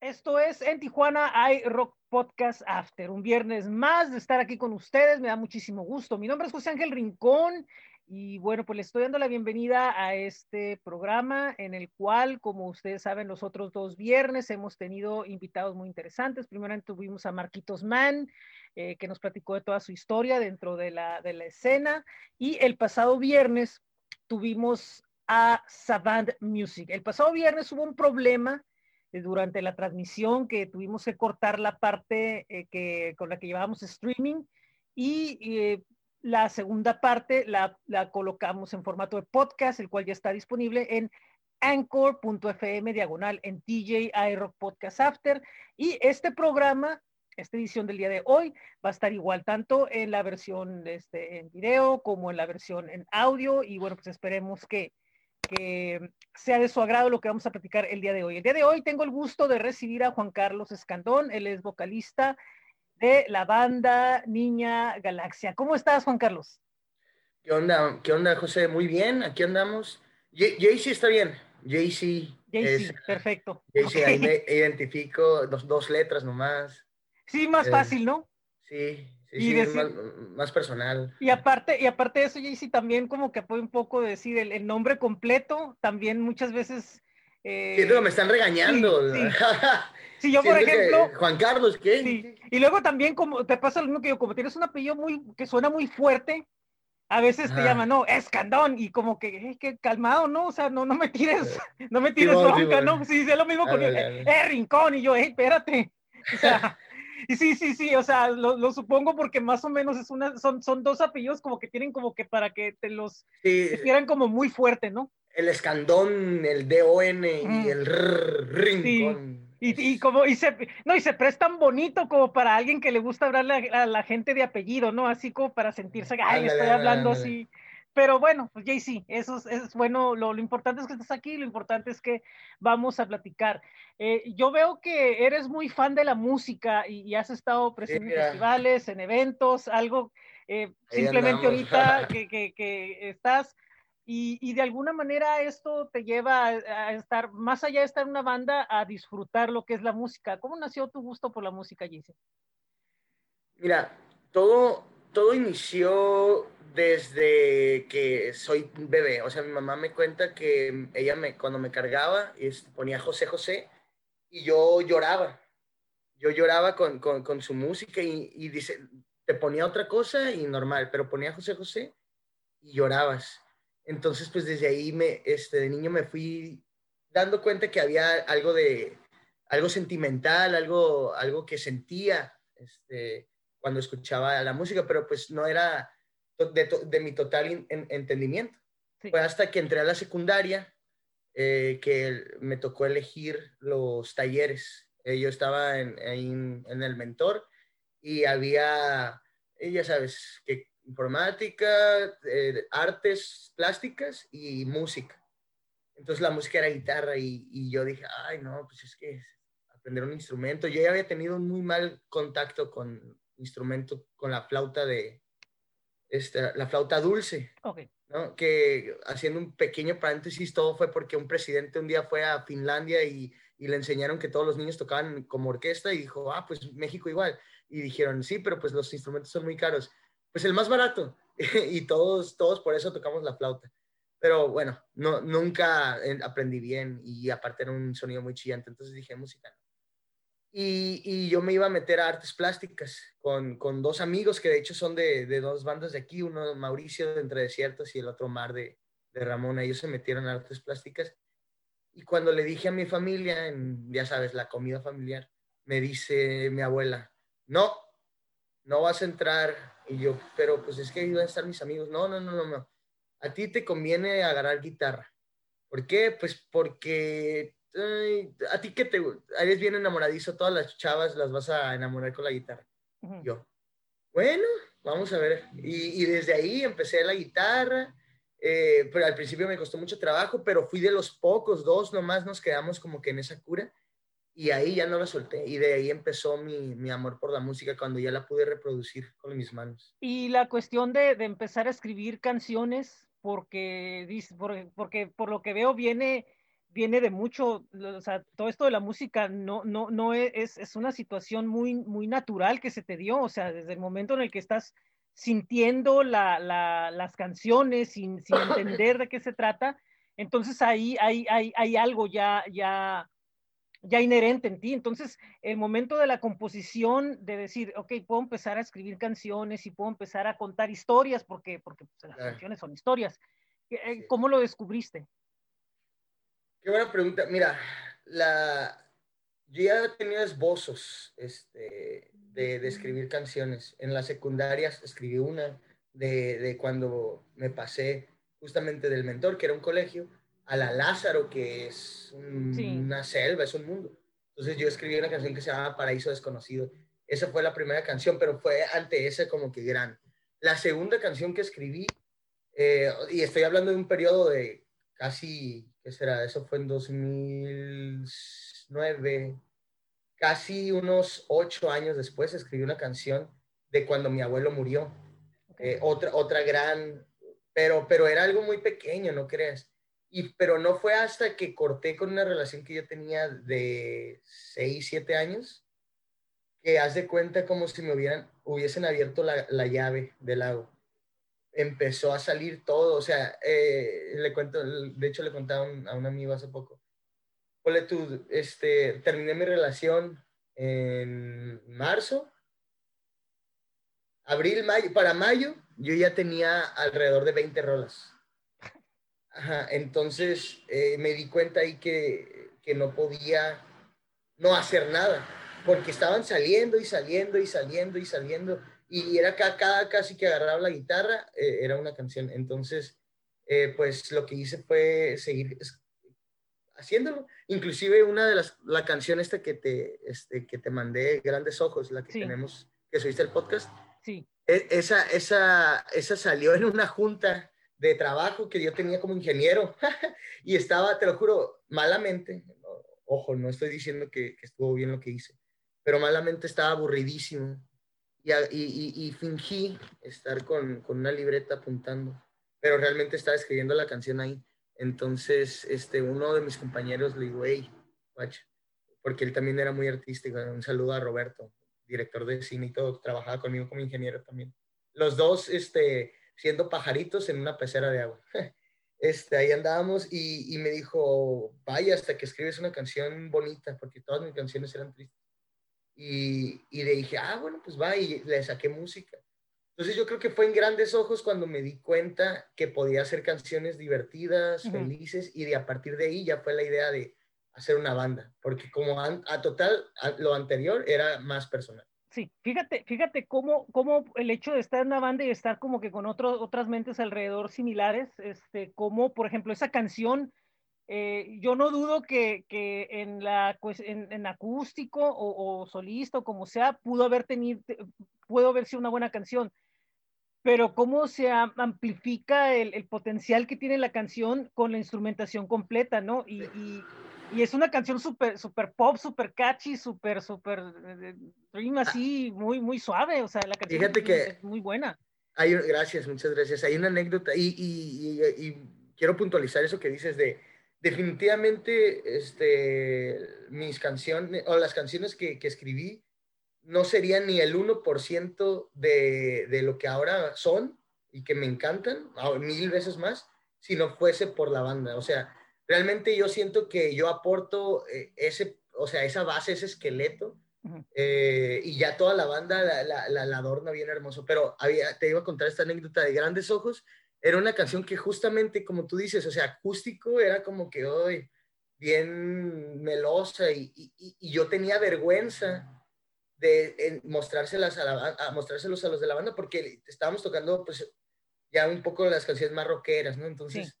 Esto es en Tijuana hay Rock Podcast After, un viernes más de estar aquí con ustedes, me da muchísimo gusto. Mi nombre es José Ángel Rincón y bueno, pues le estoy dando la bienvenida a este programa en el cual, como ustedes saben, los otros dos viernes hemos tenido invitados muy interesantes. Primero tuvimos a Marquitos Mann, eh, que nos platicó de toda su historia dentro de la, de la escena y el pasado viernes tuvimos a Savant Music. El pasado viernes hubo un problema durante la transmisión que tuvimos que cortar la parte eh, que, con la que llevábamos streaming y eh, la segunda parte la, colocamos en formato de podcast, el cual ya está disponible en anchor.fm diagonal en TJ iRock Podcast After. Y este programa, esta edición del día de hoy, va a estar igual tanto en la versión este, en video como en la versión en audio. Y bueno, pues esperemos que, que sea de su agrado lo que vamos a platicar el día de hoy. El día de hoy tengo el gusto de recibir a Juan Carlos Escandón, él es vocalista de la banda Niña Galaxia. ¿Cómo estás, Juan Carlos? ¿Qué onda? ¿Qué onda, José? Muy bien, aquí andamos. Jaycee está bien. Jaycee. Jaycee, perfecto. Jaycee, ahí me identifico dos, dos letras nomás. Sí, más eh, fácil, ¿no? Sí, y decir, más, personal. Y aparte, y aparte de eso, Jaycee, también como que apoya un poco decir el, nombre completo, también muchas veces... Eh, Siento me están regañando. Sí, yo, por ejemplo... Juan Carlos, ¿qué? Y luego también como te pasa lo mismo que yo, como tienes un apellido muy, que suena muy fuerte, a veces te llaman, no, escandón, y como que, eh, que calmado, ¿no? O sea, no, no me tires, no me tires bronca, ¿no? Sí, es lo mismo con el, eh, rincón, y yo, eh, espérate. O sea, y sí, sí, sí, o sea, lo, supongo porque más o menos es una, son, son dos apellidos como que tienen como que para que te los sí. como muy fuerte, ¿no? El escandón, el DON y el rincón. Y, y, como, y se, no, y se prestan bonito como para alguien que le gusta hablarle a, la gente de apellido, ¿no? Así como para sentirse, ay, estoy hablando así. Pero bueno, pues Jay, sí, eso es, bueno, lo, lo, importante es que estás aquí, lo importante es que vamos a platicar. Eh, yo veo que eres muy fan de la música y, has estado presente en festivales, en eventos, algo, eh, simplemente ahorita que, que, que, estás, y, y, de alguna manera esto te lleva a, estar, más allá de estar en una banda, a disfrutar lo que es la música. ¿Cómo nació tu gusto por la música, Jay? Mira, todo, todo inició desde que soy bebé. O sea, mi mamá me cuenta que ella me, cuando me cargaba, ponía José José y yo lloraba. Yo lloraba con, con, su música y, y, dice, te ponía otra cosa y normal, pero ponía José José y llorabas. Entonces, pues desde ahí me, este, de niño me fui dando cuenta que había algo de, algo sentimental, algo, algo que sentía este, cuando escuchaba la música, pero pues no era de, mi total entendimiento. Fue hasta que entré a la secundaria eh, que me tocó elegir los talleres. Eh, yo estaba en, en, el mentor y había, eh, ya sabes, que informática, artes plásticas y música. Entonces la música era guitarra y, y, yo dije, ay, no, pues es que aprender un instrumento. Yo ya había tenido un muy mal contacto con instrumento, con la flauta de, esta, la flauta dulce. ¿no? Que haciendo un pequeño paréntesis, todo fue porque un presidente un día fue a Finlandia y, y, le enseñaron que todos los niños tocaban como orquesta y dijo, ah, pues México igual. Y dijeron, sí, pero pues los instrumentos son muy caros. Pues el más barato. y todos, todos por eso tocamos la flauta. Pero bueno, no, nunca aprendí bien y aparte era un sonido muy chillante, entonces dije música. Y, yo me iba a meter a artes plásticas con, con dos amigos que de hecho son de, de, dos bandas de aquí, uno Mauricio de Entre Desiertos y el otro Mar de, de Ramón. Ellos se metieron a artes plásticas. Y cuando le dije a mi familia, ya sabes, la comida familiar, me dice mi abuela, no, no vas a entrar. Y yo, pero pues es que iban a estar mis amigos. No, no, no, no, no. A ti te conviene agarrar guitarra. ¿Por qué? Pues porque a ti que te eres bien enamoradizo, todas las chavas las vas a enamorar con la guitarra. Yo, bueno, vamos a ver. Y, desde ahí empecé la guitarra, eh, pero al principio me costó mucho trabajo, pero fui de los pocos, dos nomás nos quedamos como que en esa cura. Y ahí ya no la solté. Y de ahí empezó mi, mi amor por la música cuando ya la pude reproducir con mis manos. Y la cuestión de, de empezar a escribir canciones, porque, porque, porque por lo que veo viene viene de mucho, o sea, todo esto de la música no, no, no es, es una situación muy, muy natural que se te dio, o sea, desde el momento en el que estás sintiendo la, la, las canciones sin, sin, entender de qué se trata, entonces ahí hay, hay, hay algo ya, ya, ya inherente en ti. Entonces, el momento de la composición, de decir, ok, puedo empezar a escribir canciones y puedo empezar a contar historias, porque, porque pues, las canciones son historias. Eh, ¿Cómo lo descubriste? Qué buena pregunta. Mira, la, yo ya tenía esbozos este, de, de, escribir canciones. En las secundarias escribí una de, de, cuando me pasé justamente del mentor, que era un colegio, a la Lázaro, que es un, sí. una selva, es un mundo. Entonces yo escribí una canción que se llama Paraíso Desconocido. Esa fue la primera canción, pero fue ante esa como que gran. La segunda canción que escribí, eh, y estoy hablando de un periodo de casi, ¿qué será? Eso fue en 2009, casi unos ocho años después escribí una canción de cuando mi abuelo murió. Okay. Eh, otra, otra gran, pero, pero era algo muy pequeño, ¿no crees? Y, pero no fue hasta que corté con una relación que yo tenía de 6, 7 años, que haz de cuenta como si me hubieran, hubiesen abierto la, la llave del lago. Empezó a salir todo, o sea, eh, le cuento, de hecho le contaba a un amigo hace poco. Ole tú, este, terminé mi relación en marzo, abril, mayo, para mayo yo ya tenía alrededor de 20 rolas. Ajá, entonces eh, me di cuenta ahí que, que, no podía no hacer nada, porque estaban saliendo y saliendo y saliendo y saliendo, y era cada, cada casi que agarraba la guitarra, eh, era una canción. Entonces, eh, pues lo que hice fue seguir haciéndolo. Inclusive una de las, la canción esta que te, este, que te mandé, Grandes Ojos, la que sí. tenemos, que subiste el podcast, sí. E, esa, esa, esa salió en una junta de trabajo que yo tenía como ingeniero y estaba, te lo juro, malamente, ojo, no estoy diciendo que, que, estuvo bien lo que hice, pero malamente estaba aburridísimo y, y, y fingí estar con, con, una libreta apuntando, pero realmente estaba escribiendo la canción ahí. Entonces, este, uno de mis compañeros le digo, hey, guacha, porque él también era muy artístico. Un saludo a Roberto, director de cine y todo, trabajaba conmigo como ingeniero también. Los dos, este, siendo pajaritos en una pecera de agua. Este, ahí andábamos y, y, me dijo, vaya hasta que escribes una canción bonita, porque todas mis canciones eran tristes. Y, y le dije, ah, bueno, pues va, y le saqué música. Entonces yo creo que fue en grandes ojos cuando me di cuenta que podía hacer canciones divertidas, uh -huh. felices, y de a partir de ahí ya fue la idea de hacer una banda, porque como a, a total, a lo anterior era más personal. Sí, fíjate, fíjate cómo, cómo el hecho de estar en una banda y estar como que con otro, otras mentes alrededor similares, este, como por ejemplo esa canción, eh, yo no dudo que, que en, la, pues, en, en acústico o, o, solista o como sea, pudo haber tenido, pudo haber sido una buena canción, pero cómo se amplifica el, el potencial que tiene la canción con la instrumentación completa, ¿no? Y, y y es una canción súper super pop, súper catchy, súper, súper dream así, muy, muy suave. O sea, la canción Fíjate es, que es muy buena. Hay, gracias, muchas gracias. Hay una anécdota y, y, y, y, quiero puntualizar eso que dices de definitivamente este, mis canciones o las canciones que, que escribí no serían ni el 1% de, de lo que ahora son y que me encantan, mil veces más, si no fuese por la banda. O sea, realmente yo siento que yo aporto eh, ese, o sea, esa base, ese esqueleto, uh -huh. eh, y ya toda la banda la, la, la, la, adorna bien hermoso. Pero había, te iba a contar esta anécdota de Grandes Ojos, era una canción que justamente, como tú dices, o sea, acústico, era como que hoy bien melosa y, y, y, yo tenía vergüenza de mostrárselas a, la, a mostrárselos a los de la banda porque estábamos tocando pues ya un poco las canciones más rockeras, ¿no? Entonces... Sí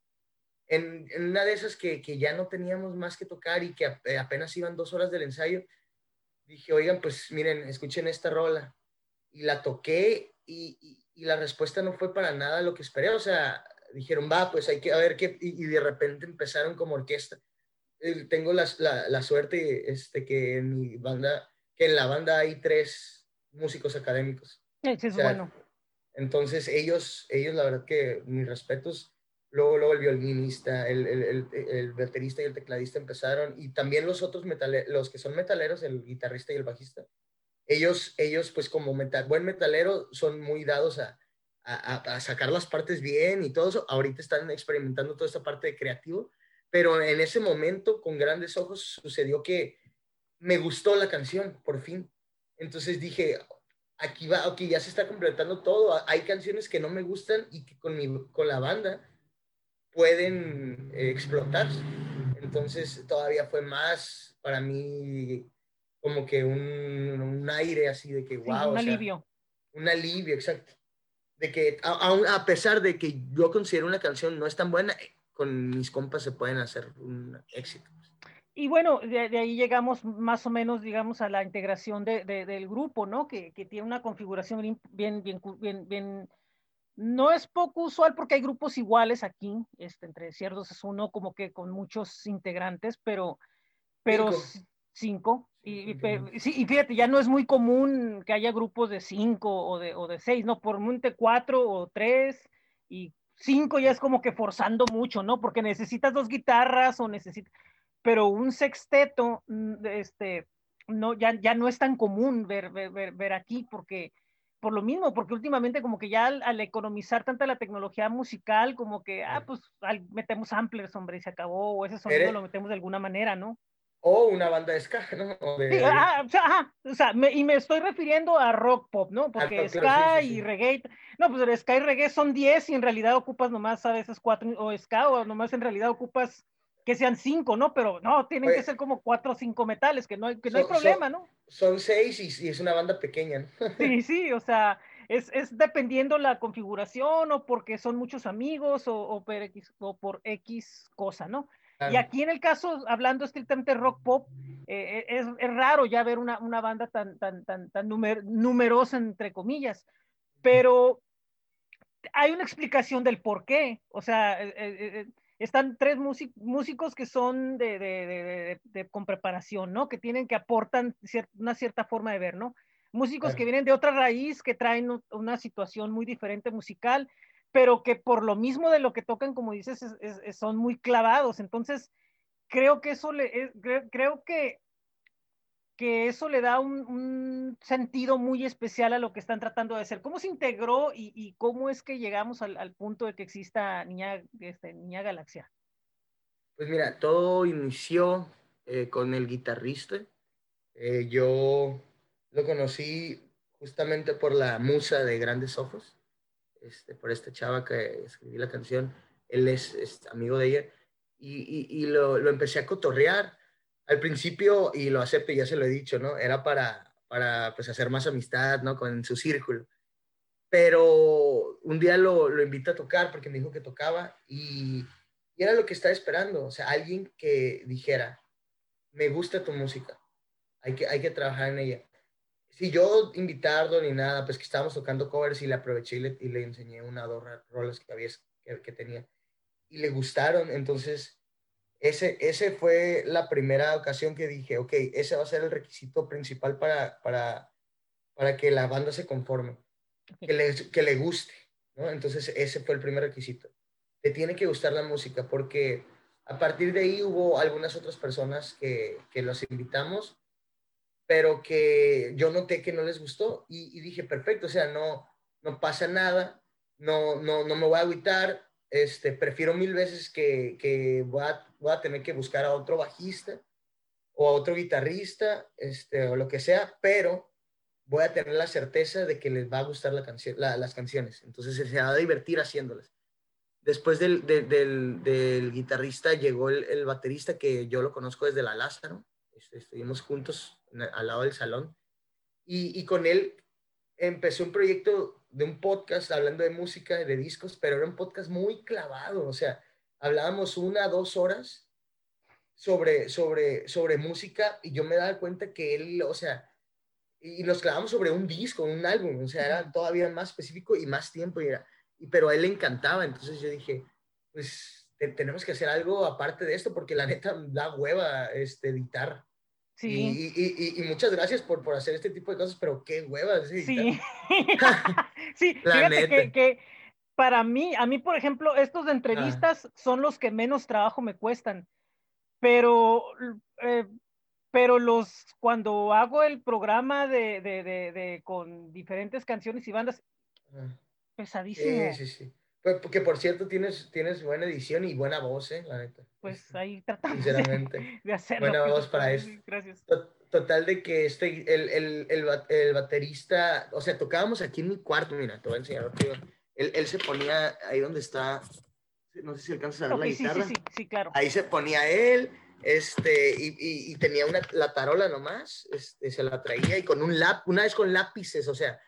en, en, una de esas que, que, ya no teníamos más que tocar y que apenas iban dos horas del ensayo, dije, oigan, pues miren, escuchen esta rola. Y la toqué y, y, y, la respuesta no fue para nada lo que esperé. O sea, dijeron, va, pues hay que, a ver qué. Y, y de repente empezaron como orquesta. Tengo la, la, la, suerte este, que en mi banda, que en la banda hay tres músicos académicos. Sí, es o sea, bueno. Entonces ellos, ellos la verdad que mis respetos luego, luego el violinista, el, el, el, baterista y el tecladista empezaron, y también los otros metaleros, los que son metaleros, el guitarrista y el bajista, ellos, ellos pues como metal, buen metalero, son muy dados a, a, sacar las partes bien y todo eso. Ahorita están experimentando toda esta parte de creativo, pero en ese momento, con grandes ojos, sucedió que me gustó la canción, por fin. Entonces dije, aquí va, ok, ya se está completando todo. Hay canciones que no me gustan y que con, mi, con la banda pueden eh, explotar. Entonces todavía fue más para mí como que un, un aire así de que, wow. un alivio. un alivio, exacto. De que a, a, pesar de que yo considero una canción no es tan buena, con mis compas se pueden hacer un éxito. Y bueno, de, ahí llegamos más o menos, digamos, a la integración de, del grupo, ¿no? Que, que, tiene una configuración bien, bien, bien, bien, no es poco usual porque hay grupos iguales aquí, este, entre ciertos es uno como que con muchos integrantes, pero, pero cinco. Y, sí, y fíjate, ya no es muy común que haya grupos de cinco o de, o de seis, ¿no? Por monte cuatro o tres y cinco ya es como que forzando mucho, ¿no? Porque necesitas dos guitarras o necesitas pero un sexteto, mm, este, no, ya, ya no es tan común ver, ver, ver, aquí, porque por lo mismo, porque últimamente como que ya al, economizar tanta la tecnología musical, como que, ah, pues metemos samplers, hombre, y se acabó, o ese sonido lo metemos de alguna manera, ¿no? O una banda de ska, ¿no? Sí, ah, o sea, o sea y me estoy refiriendo a rock pop, ¿no? Porque ska y reggae, no, pues el ska y reggae son 10 y en realidad ocupas nomás a veces cuatro, o ska, o nomás en realidad ocupas que sean cinco, ¿no? Pero no, tienen que ser como cuatro o cinco metales, que no hay, que no hay problema, ¿no? Son seis y, es una banda pequeña, ¿no? Sí, sí, o sea, es, es, dependiendo la configuración o porque son muchos amigos o, o, por, X, o por X cosa, ¿no? Y aquí en el caso, hablando estrictamente rock pop, eh, es, es, raro ya ver una, una banda tan, tan, tan, tan numerosa, entre comillas, pero hay una explicación del por qué, o sea, eh, eh, están tres músicos que son de, de, de, con preparación, ¿no? Que tienen que aportan una cierta forma de ver, ¿no? Músicos que vienen de otra raíz, que traen una situación muy diferente musical, pero que por lo mismo de lo que tocan, como dices, son muy clavados. Entonces, creo que eso le, creo que que eso le da un, sentido muy especial a lo que están tratando de hacer. ¿Cómo se integró y, cómo es que llegamos al, punto de que exista Niña, este, Niña Galaxia? Pues mira, todo inició eh, con el guitarrista. Eh, yo lo conocí justamente por la musa de Grandes Ojos, este, por esta chava que escribí la canción. Él es, amigo de ella y, lo, empecé a cotorrear al principio, y lo acepto, ya se lo he dicho, ¿no? Era para, para pues, hacer más amistad, ¿no? Con su círculo. Pero un día lo, lo a tocar porque me dijo que tocaba y, y era lo que estaba esperando, o sea, alguien que dijera, me gusta tu música, hay que, hay que trabajar en ella. Si yo invitarlo ni nada, pues que estábamos tocando covers y le aproveché y le, y le enseñé una o dos rolas que, había, que, que tenía y le gustaron, entonces ese, ese fue la primera ocasión que dije, ok, ese va a ser el requisito principal para, para, para que la banda se conforme, que le, que le guste, ¿no? Entonces ese fue el primer requisito. Te tiene que gustar la música porque a partir de ahí hubo algunas otras personas que, que los invitamos, pero que yo noté que no les gustó y, dije, perfecto, o sea, no, no pasa nada, no, no, no me voy a agüitar, este, prefiero mil veces que, que voy, a, voy, a, tener que buscar a otro bajista o a otro guitarrista, este, o lo que sea, pero voy a tener la certeza de que les va a gustar la canción, las canciones. Entonces se va a divertir haciéndolas. Después del, del, del, guitarrista llegó el, el, baterista que yo lo conozco desde la Lázaro. Este, estuvimos juntos al lado del salón. Y, y con él empecé un proyecto de un podcast hablando de música, de discos, pero era un podcast muy clavado, o sea, hablábamos una, dos horas sobre, sobre, sobre música y yo me daba cuenta que él, o sea, y nos clavamos sobre un disco, un álbum, o sea, era todavía más específico y más tiempo, y era, y, pero a él le encantaba, entonces yo dije, pues tenemos que hacer algo aparte de esto, porque la neta da hueva este, editar. Sí. Y, y, muchas gracias por, por hacer este tipo de cosas, pero qué huevas. Sí, sí. fíjate que, para mí, a mí, por ejemplo, estos de entrevistas son los que menos trabajo me cuestan, pero, eh, pero los, cuando hago el programa de, de, de, con diferentes canciones y bandas, pesadísimo. Sí, sí, sí. Pues, porque por cierto tienes, tienes buena edición y buena voz, ¿eh? La neta. Pues ahí tratamos Sinceramente. de hacerlo. Buena voz para esto. Gracias. Total de que este, el, el, el, el, baterista, o sea, tocábamos aquí en mi cuarto, mira, te voy a enseñar. Él, él se ponía ahí donde está, no sé si alcanzas a ver la guitarra. Sí, sí, sí, claro. Ahí se ponía él, este, y, y, tenía una, la tarola nomás, este, se la traía y con un lápiz, una vez con lápices, o sea,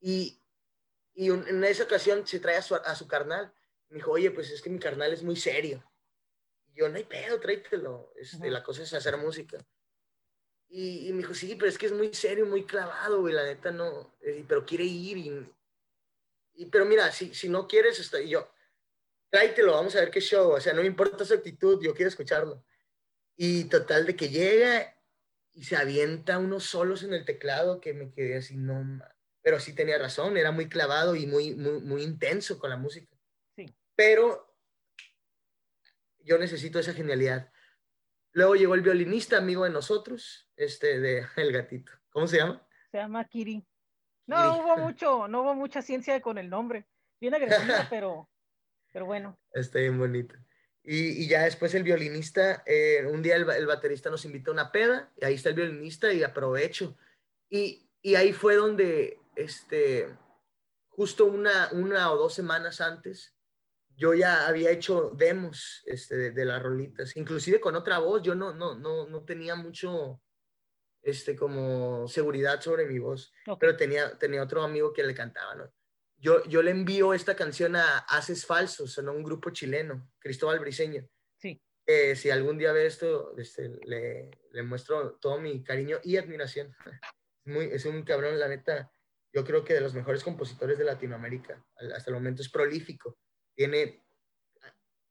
y, y en esa ocasión se trae a su, a su carnal. Me dijo, oye, pues es que mi carnal es muy serio. Y yo, no hay pedo, tráetelo. Este, La cosa es hacer música. Y, y, me dijo, sí, pero es que es muy serio, muy clavado, güey, la neta no. Eh, pero quiere ir y, y, pero mira, si, si no quieres, está, y yo, tráetelo, vamos a ver qué show. O sea, no me importa su actitud, yo quiero escucharlo. Y total de que llega y se avienta unos solos en el teclado que me quedé así, no, pero sí tenía razón, era muy clavado y muy, muy, muy intenso con la música. Sí. Pero yo necesito esa genialidad. Luego llegó el violinista, amigo de nosotros, este de El Gatito. ¿Cómo se llama? Se llama Kiri. No hubo mucho, no hubo mucha ciencia con el nombre. Bien agresiva, pero, pero bueno. Está bien bonito. Y, y ya después el violinista, eh, un día el, el, baterista nos invita a una peda, y ahí está el violinista y aprovecho. Y, y ahí fue donde este, justo una, una o dos semanas antes, yo ya había hecho demos este, de, las rolitas, inclusive con otra voz, yo no, no, no, no tenía mucho, este, como seguridad sobre mi voz, pero tenía, tenía otro amigo que le cantaba, ¿no? Yo, yo le envío esta canción a Haces Falsos, en un grupo chileno, Cristóbal Briseño. Sí. si algún día ve esto, este, le, le, muestro todo mi cariño y admiración. Muy, es un cabrón, la neta yo creo que de los mejores compositores de Latinoamérica. Hasta el momento es prolífico. Tiene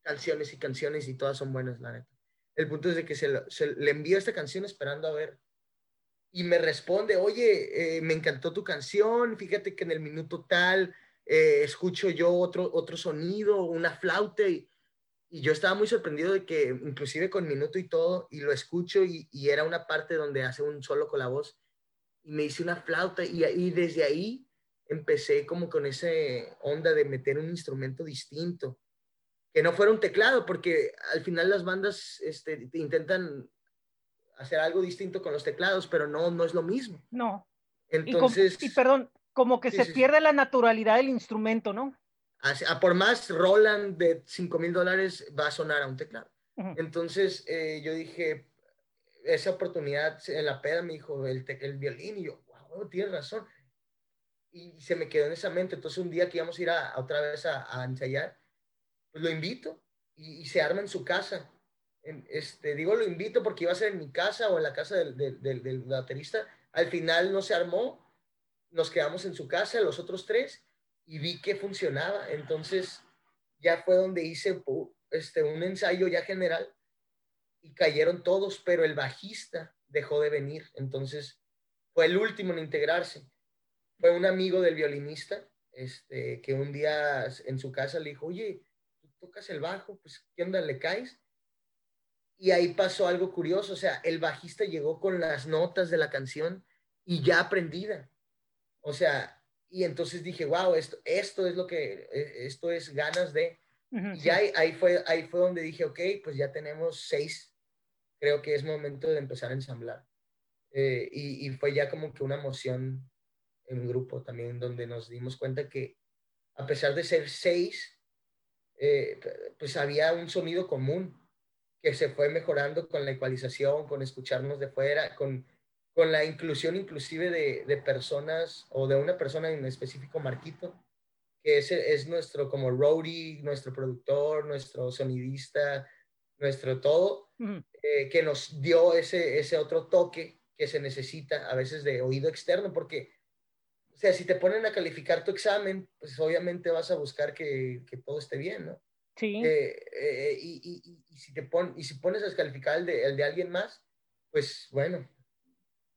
canciones y canciones y todas son buenas, la neta. El punto es de que se, le envío esta canción esperando a ver. Y me responde, oye, eh, me encantó tu canción, fíjate que en el minuto tal eh, escucho yo otro, otro sonido, una flauta, y, y, yo estaba muy sorprendido de que inclusive con minuto y todo, y lo escucho y, y era una parte donde hace un solo con la voz, y me hice una flauta y, y desde ahí empecé como con ese onda de meter un instrumento distinto, que no fuera un teclado, porque al final las bandas este, intentan hacer algo distinto con los teclados, pero no, no es lo mismo. No. Entonces... Y, perdón, como que se pierde la naturalidad del instrumento, ¿no? A, por más Roland de 5 mil dólares va a sonar a un teclado. Entonces eh, yo dije, esa oportunidad en la peda me dijo el, el violín y yo, wow, tienes razón. Y se me quedó en esa mente. Entonces un día que íbamos a ir a, otra vez a, ensayar, pues lo invito y, se arma en su casa. este, digo lo invito porque iba a ser en mi casa o en la casa del, del, del, baterista. Al final no se armó, nos quedamos en su casa, los otros tres, y vi que funcionaba. Entonces ya fue donde hice este, un ensayo ya general y cayeron todos, pero el bajista dejó de venir, entonces fue el último en integrarse. Fue un amigo del violinista, este, que un día en su casa le dijo, oye, tú tocas el bajo, pues, ¿qué onda, le caes? Y ahí pasó algo curioso, o sea, el bajista llegó con las notas de la canción y ya aprendida. O sea, y entonces dije, wow, esto, esto es lo que, e, esto es ganas de... y ya ahí, fue, ahí fue donde dije, ok, pues ya tenemos seis creo que es momento de empezar a ensamblar. Eh, y, fue ya como que una emoción en grupo también donde nos dimos cuenta que a pesar de ser seis, eh, pues había un sonido común que se fue mejorando con la ecualización, con escucharnos de fuera, con, con la inclusión inclusive de, de, personas o de una persona en específico, Marquito, que es, es nuestro como roadie, nuestro productor, nuestro sonidista, nuestro todo, eh, que nos dio ese, ese otro toque que se necesita a veces de oído externo, porque, o sea, si te ponen a calificar tu examen, pues obviamente vas a buscar que, que todo esté bien, ¿no? Sí. Eh, eh, y, y, y, si te pon, y si pones a descalificar el de, el de alguien más, pues bueno,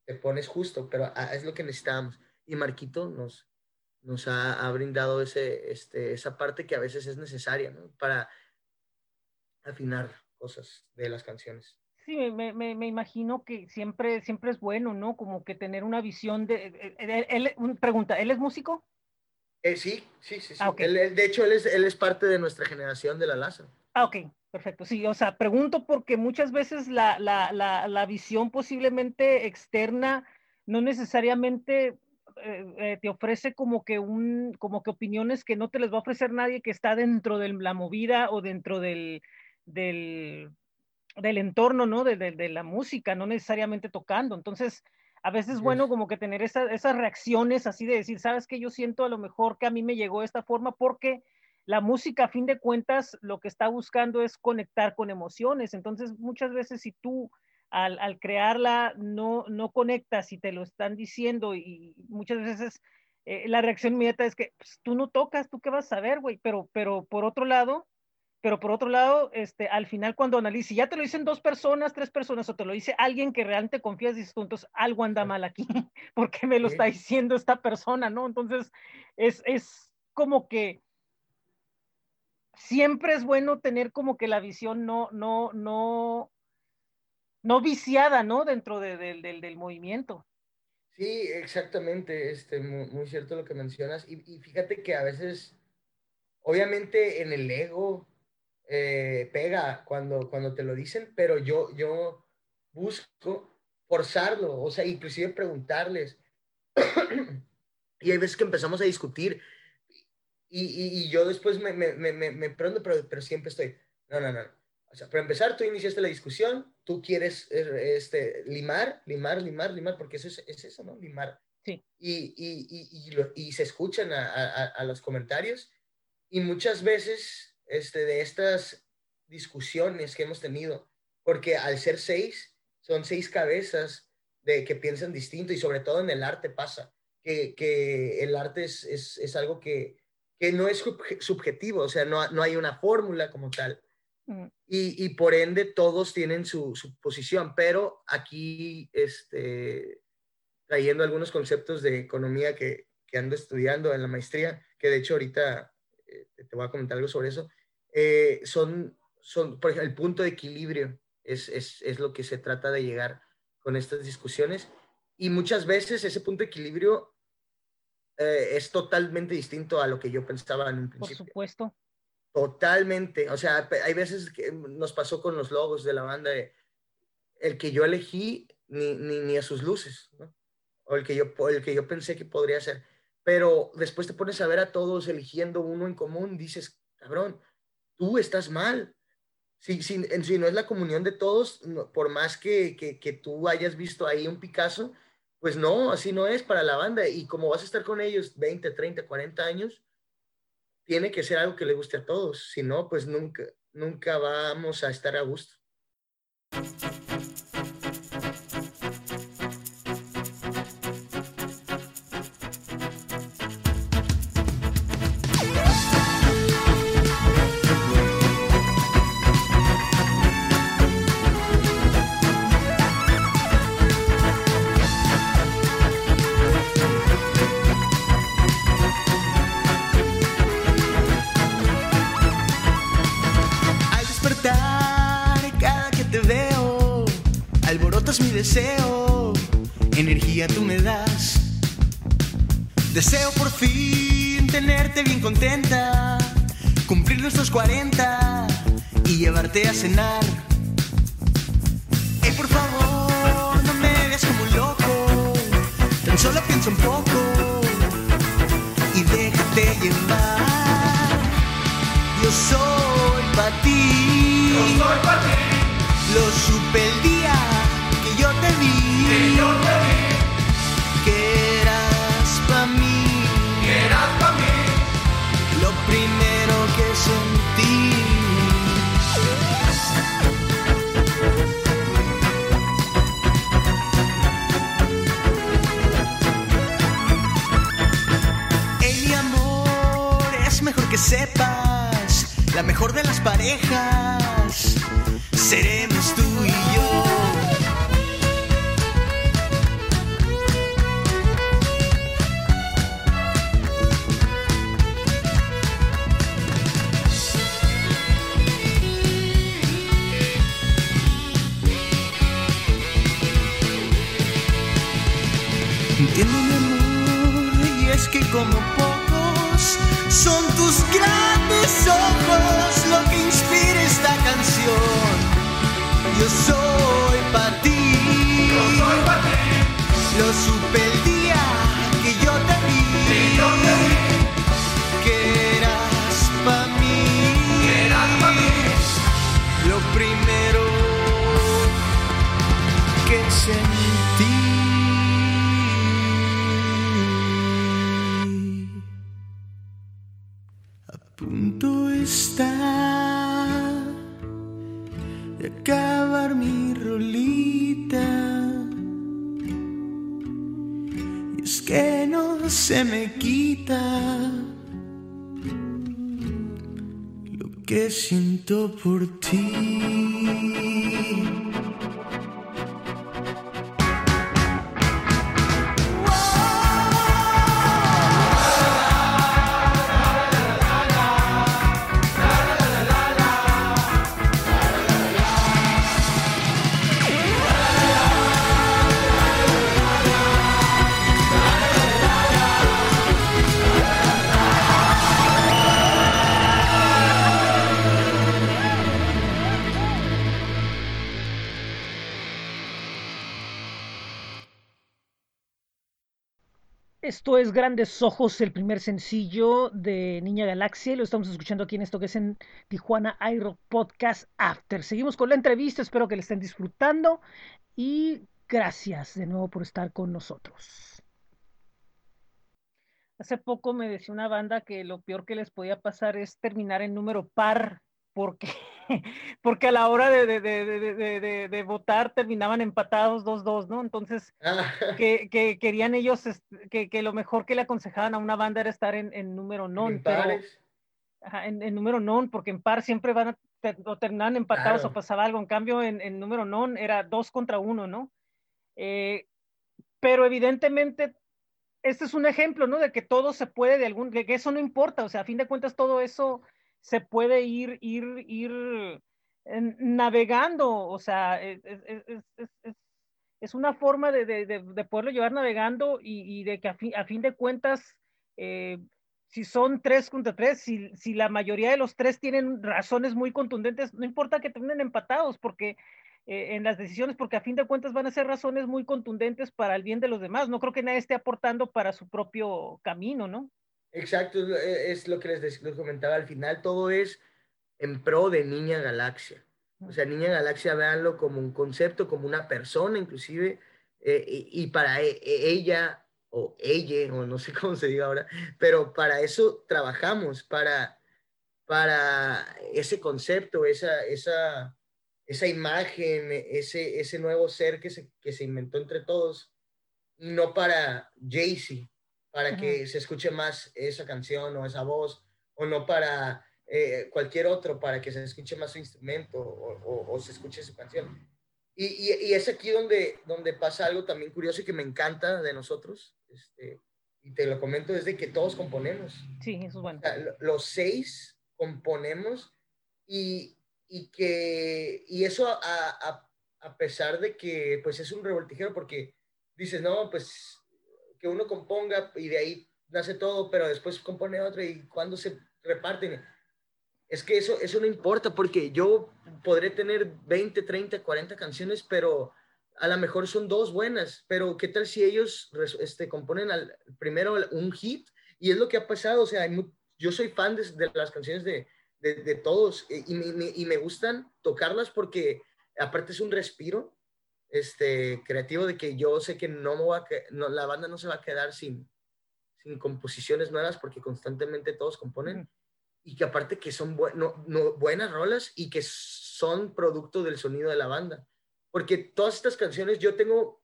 te pones justo, pero ah, es lo que necesitábamos. Y Marquito nos, nos ha, brindado ese, este, esa parte que a veces es necesaria ¿no? para afinar cosas de las canciones. Sí, me, me, me, imagino que siempre, siempre es bueno, ¿no? Como que tener una visión de... Eh, eh, él, pregunta, ¿él es músico? Eh, sí, sí, sí. sí. Ah, de hecho, él es, él es parte de nuestra generación de la Laza. Ah, ok, perfecto. Sí, o sea, pregunto porque muchas veces la, la, la, la visión posiblemente externa no necesariamente te ofrece como que un, como que opiniones que no te les va a ofrecer nadie que está dentro de la movida o dentro del, del del entorno, ¿no? De, de, la música, no necesariamente tocando. Entonces, a veces es bueno como que tener esas reacciones así de decir, sabes que yo siento a lo mejor que a mí me llegó de esta forma porque la música, a fin de cuentas, lo que está buscando es conectar con emociones. Entonces, muchas veces si tú al, al crearla no, no conectas y te lo están diciendo y muchas veces eh, la reacción inmediata es que pues, tú no tocas, tú qué vas a saber, güey, pero, pero por otro lado, pero por otro lado, este, al final cuando analices, ya te lo dicen dos personas, tres personas, o te lo dice alguien que realmente confías, dices tú, entonces algo anda mal aquí, porque me lo está diciendo esta persona, ¿no? Entonces, es, es como que siempre es bueno tener como que la visión no, no, no, no viciada, ¿no? Dentro de, del, del movimiento. Sí, exactamente, este, muy, cierto lo que mencionas. Y, y, fíjate que a veces, obviamente en el ego eh, pega cuando, cuando te lo dicen, pero yo, yo busco forzarlo, o sea, inclusive preguntarles. y hay veces que empezamos a discutir y, y, yo después me, me, me, me prendo, pero, pero siempre estoy, no, no, no. O sea, para empezar, tú iniciaste la discusión, tú quieres eh, este, limar, limar, limar, limar, porque eso es, es eso, ¿no? Limar. Sí. Y, y, y, y se escuchan a, a, a, los comentarios y muchas veces este, de estas discusiones que hemos tenido, porque al ser seis, son seis cabezas de que piensan distinto y sobre todo en el arte pasa, que, que el arte es, es, es algo que, que, no es subjetivo, o sea, no, no hay una fórmula como tal. Mm. Y, y, por ende todos tienen su, su, posición, pero aquí este, trayendo algunos conceptos de economía que, que ando estudiando en la maestría, que de hecho ahorita te voy a comentar algo sobre eso, eh, son, son, por ejemplo, el punto de equilibrio es, es, es, lo que se trata de llegar con estas discusiones. Y muchas veces ese punto de equilibrio eh, es totalmente distinto a lo que yo pensaba en un principio. Por supuesto. Totalmente. O sea, hay veces que nos pasó con los logos de la banda, el que yo elegí ni, ni, ni a sus luces, ¿no? o el que, yo, el que yo pensé que podría ser pero después te pones a ver a todos eligiendo uno en común, dices, cabrón, tú estás mal. Si, si, si no es la comunión de todos, por más que, que, que, tú hayas visto ahí un Picasso, pues no, así no es para la banda. Y como vas a estar con ellos 20, 30, 40 años, tiene que ser algo que le guste a todos. Si no, pues nunca, nunca vamos a estar a gusto. 40 y llevarte a cenar. Hey, por favor, no me veas como un loco, tan solo pienso un poco y déjate llevar. Yo soy para ti. Yo soy para ti. Lo supe la mejor de las parejas, seremos tú y yo. Entiendo mi amor y es que como pocos son tus grandes ojos lo que inspira esta canción. Yo soy que siento por ti. Esto es Grandes Ojos, el primer sencillo de Niña Galaxia lo estamos escuchando aquí en esto que es en Tijuana iRock Podcast After. Seguimos con la entrevista, espero que le estén disfrutando y gracias de nuevo por estar con nosotros. Hace poco me decía una banda que lo peor que les podía pasar es terminar en número par, porque, porque a la hora de, de, de, de, votar terminaban empatados 2-2, ¿no? Entonces, Ah, que, que querían ellos, que, que lo mejor que le aconsejaban a una banda era estar en, en número non, en pero ajá, en, en número non, porque en par siempre van a ter- o terminaban empatados Claro. o pasaba algo. En cambio, en, en número non era dos contra uno, ¿no? Eh, pero evidentemente, este es un ejemplo, ¿no? De que todo se puede de algún, de que eso no importa, o sea, a fin de cuentas todo eso se puede ir, ir, ir navegando, o sea, es, es, es, es, una forma de, de, de, de poderlo llevar navegando y, y de que a fin, a fin de cuentas, eh, si son tres contra tres, si, si la mayoría de los tres tienen razones muy contundentes, no importa que terminen empatados, porque eh, en las decisiones, porque a fin de cuentas van a ser razones muy contundentes para el bien de los demás. No creo que nadie esté aportando para su propio camino, ¿no? Exacto, es lo- e, que les, comentaba al final, todo es en pro de Niña Galaxia. O sea, Niña Galaxia, véanlo como un concepto, como una persona inclusive, eh, y, y para e- e- ella, o ella, o no sé cómo se diga ahora, pero para eso trabajamos, para, para ese concepto, esa, esa, esa imagen, ese, ese nuevo ser que se, que se inventó entre todos, no para Jay-Z, para que se escuche más esa canción o esa voz, o no para eh, cualquier otro, para que se escuche más su instrumento o, o- o se escuche su canción. Y, y- y es aquí donde, donde pasa algo también curioso y que me encanta de nosotros, este, y te lo comento desde que todos componemos. Sí, eso es bueno. O sea, lo- los seis componemos y, y que y eso a, a- a pesar de que pues es un revoltijero porque dices no pues que uno componga y de ahí nace todo pero después compone otro y cuando se reparten. Es que eso eso no importa porque yo podré tener 20 30 40 canciones pero a lo mejor son dos buenas pero qué tal si ellos este componen al primero un hit y es lo que ha pasado o sea yo soy fan de, las canciones de, de, todos y, me- y me gustan tocarlas porque aparte es un respiro este, creativo de que yo sé que no, me voy a que- no, la banda no se va a quedar sin, sin composiciones nuevas porque constantemente todos componen y que aparte que son bue- no- no- buenas rolas y que son producto del sonido de la banda. Porque todas estas canciones, yo tengo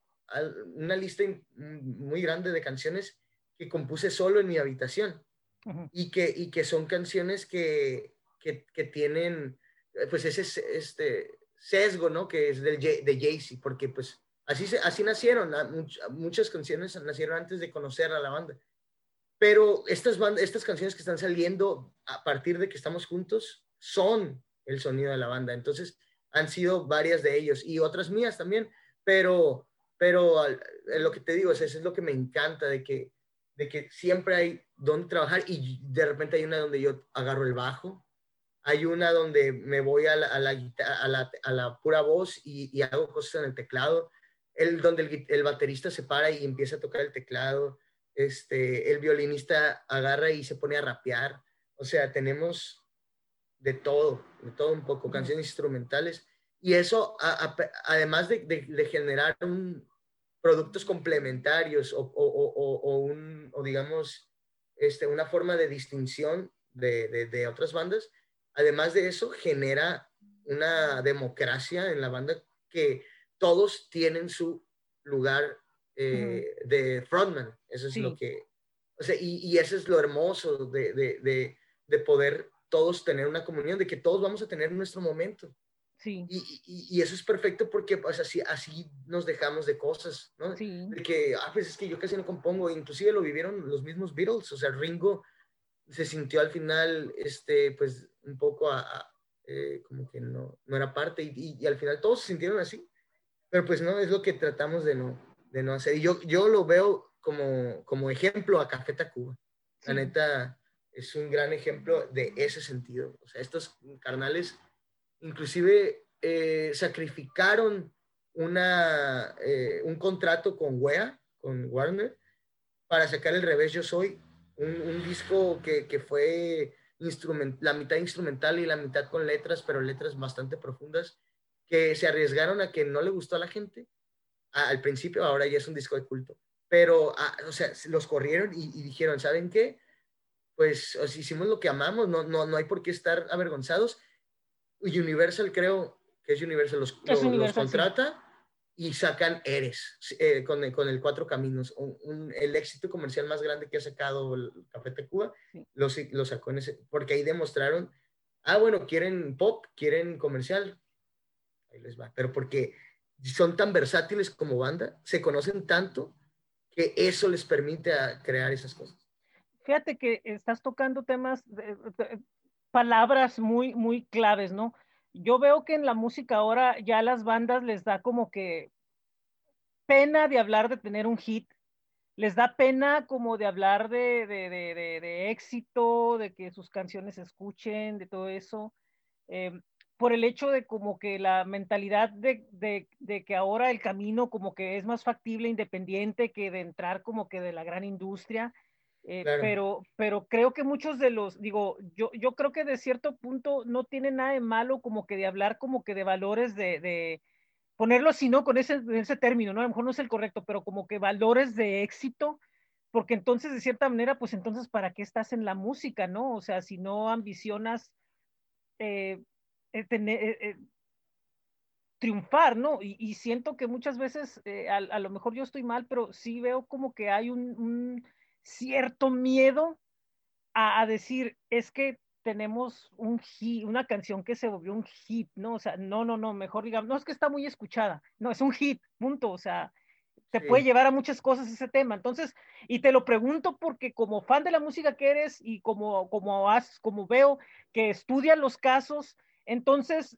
una lista muy grande de canciones que compuse solo en mi habitación Ujú. y que, y que son canciones que, que, que tienen eh, pues ese se- este, sesgo, ¿no? Que es del, de Jay-Z, porque pues así, así nacieron, muchas canciones nacieron antes de conocer a la banda. Pero estas, band- estas canciones que están saliendo a partir de que estamos juntos son el sonido de la banda. Entonces han sido varias de ellos y otras mías también, pero, pero lo que te digo, sea, eso es lo que me encanta, de que, de que siempre hay donde trabajar y de repente hay una donde yo agarro el bajo, hay una donde me voy a la, a la, a la, a la pura voz y, y hago cosas en el teclado, el, donde el, baterista se para y empieza a tocar el teclado, este, el violinista agarra y se pone a rapear, o sea, tenemos de todo, de todo un poco, canciones instrumentales. Y eso, a- a- además de, de- de generar un, productos complementarios o, o- o- o- o un, o digamos, este, una forma de distinción de, de- de otras bandas, además de eso, genera una democracia en la banda que todos tienen su lugar eh, de frontman. Eso es Sí. lo que, o sea, y, y eso es lo hermoso de, de- de- de poder todos tener una comunión, de que todos vamos a tener nuestro momento. Sí, Y, y- y eso es perfecto porque pues así, así nos dejamos de cosas, ¿no? sí, De que, ah, pues es que yo casi no compongo, inclusive lo vivieron los mismos Beatles, o sea, Ringo se sintió al final, este, pues un poco a, a, eh, como que no, no era parte y, y- y al final todos se sintieron así, pero pues no, es lo que tratamos de no, de no hacer. Y yo, yo lo veo como, como ejemplo a Café Tacuba. La Sí. neta es un gran ejemplo de ese sentido. O sea, estos carnales inclusive eh, sacrificaron una, eh, un contrato con WEA, con Warner, para sacar el revés Yo Soy, un, un disco que, que fue instrument, la mitad instrumental y la mitad con letras, pero letras bastante profundas, que se arriesgaron a que no le gustó a la gente a- al principio, ahora ya es un disco de culto, pero, ah, o sea, los corrieron y, y dijeron, ¿saben qué? Pues o sea, hicimos lo que amamos, no, no, no hay por qué estar avergonzados. Universal creo que es Universal, los, los- sí. Y sacan Eres eh, con, el- con el Cuatro Caminos, un- un- el éxito comercial más grande que ha sacado el Café Tacuba, Sí. lo, lo sacó en ese, porque ahí demostraron, ah, bueno, quieren pop, quieren comercial, ahí les va, pero porque son tan versátiles como banda, se conocen tanto que eso les permite a crear esas cosas. Fíjate que estás tocando temas, de- de- palabras muy, muy claves, ¿no? Yo veo que en la música ahora ya a las bandas les da como que pena de hablar de tener un hit, les da pena como de hablar de, de, de, de, éxito, de que sus canciones se escuchen, de todo eso, eh, por el hecho de como que la mentalidad de que ahora el camino como que es más factible, independiente, que de entrar como que de la gran industria. Eh, Claro. pero, pero creo que muchos de los, digo, yo, yo creo que de cierto punto no tiene nada de malo como que de hablar como que de valores de, de ponerlo así, ¿no? Con ese, ese término, ¿no? A lo mejor no es el correcto, pero como que valores de éxito, porque entonces de cierta manera, pues entonces, ¿para qué estás en la música, ¿no? O sea, si no ambicionas eh, eh, tener, triunfar, ¿no? Y, y siento que muchas veces, a, a, lo mejor yo estoy mal, pero sí veo como que hay un, un cierto miedo a, a, decir, es que tenemos un hit, una canción que se volvió un hit, ¿no? O sea, no, no, no, mejor digamos, no es que está muy escuchada, no, es un hit, punto, o sea, te sí. puede llevar a muchas cosas ese tema. Entonces, y te lo pregunto porque como fan de la música que eres y como, como, has, como veo que estudian los casos, entonces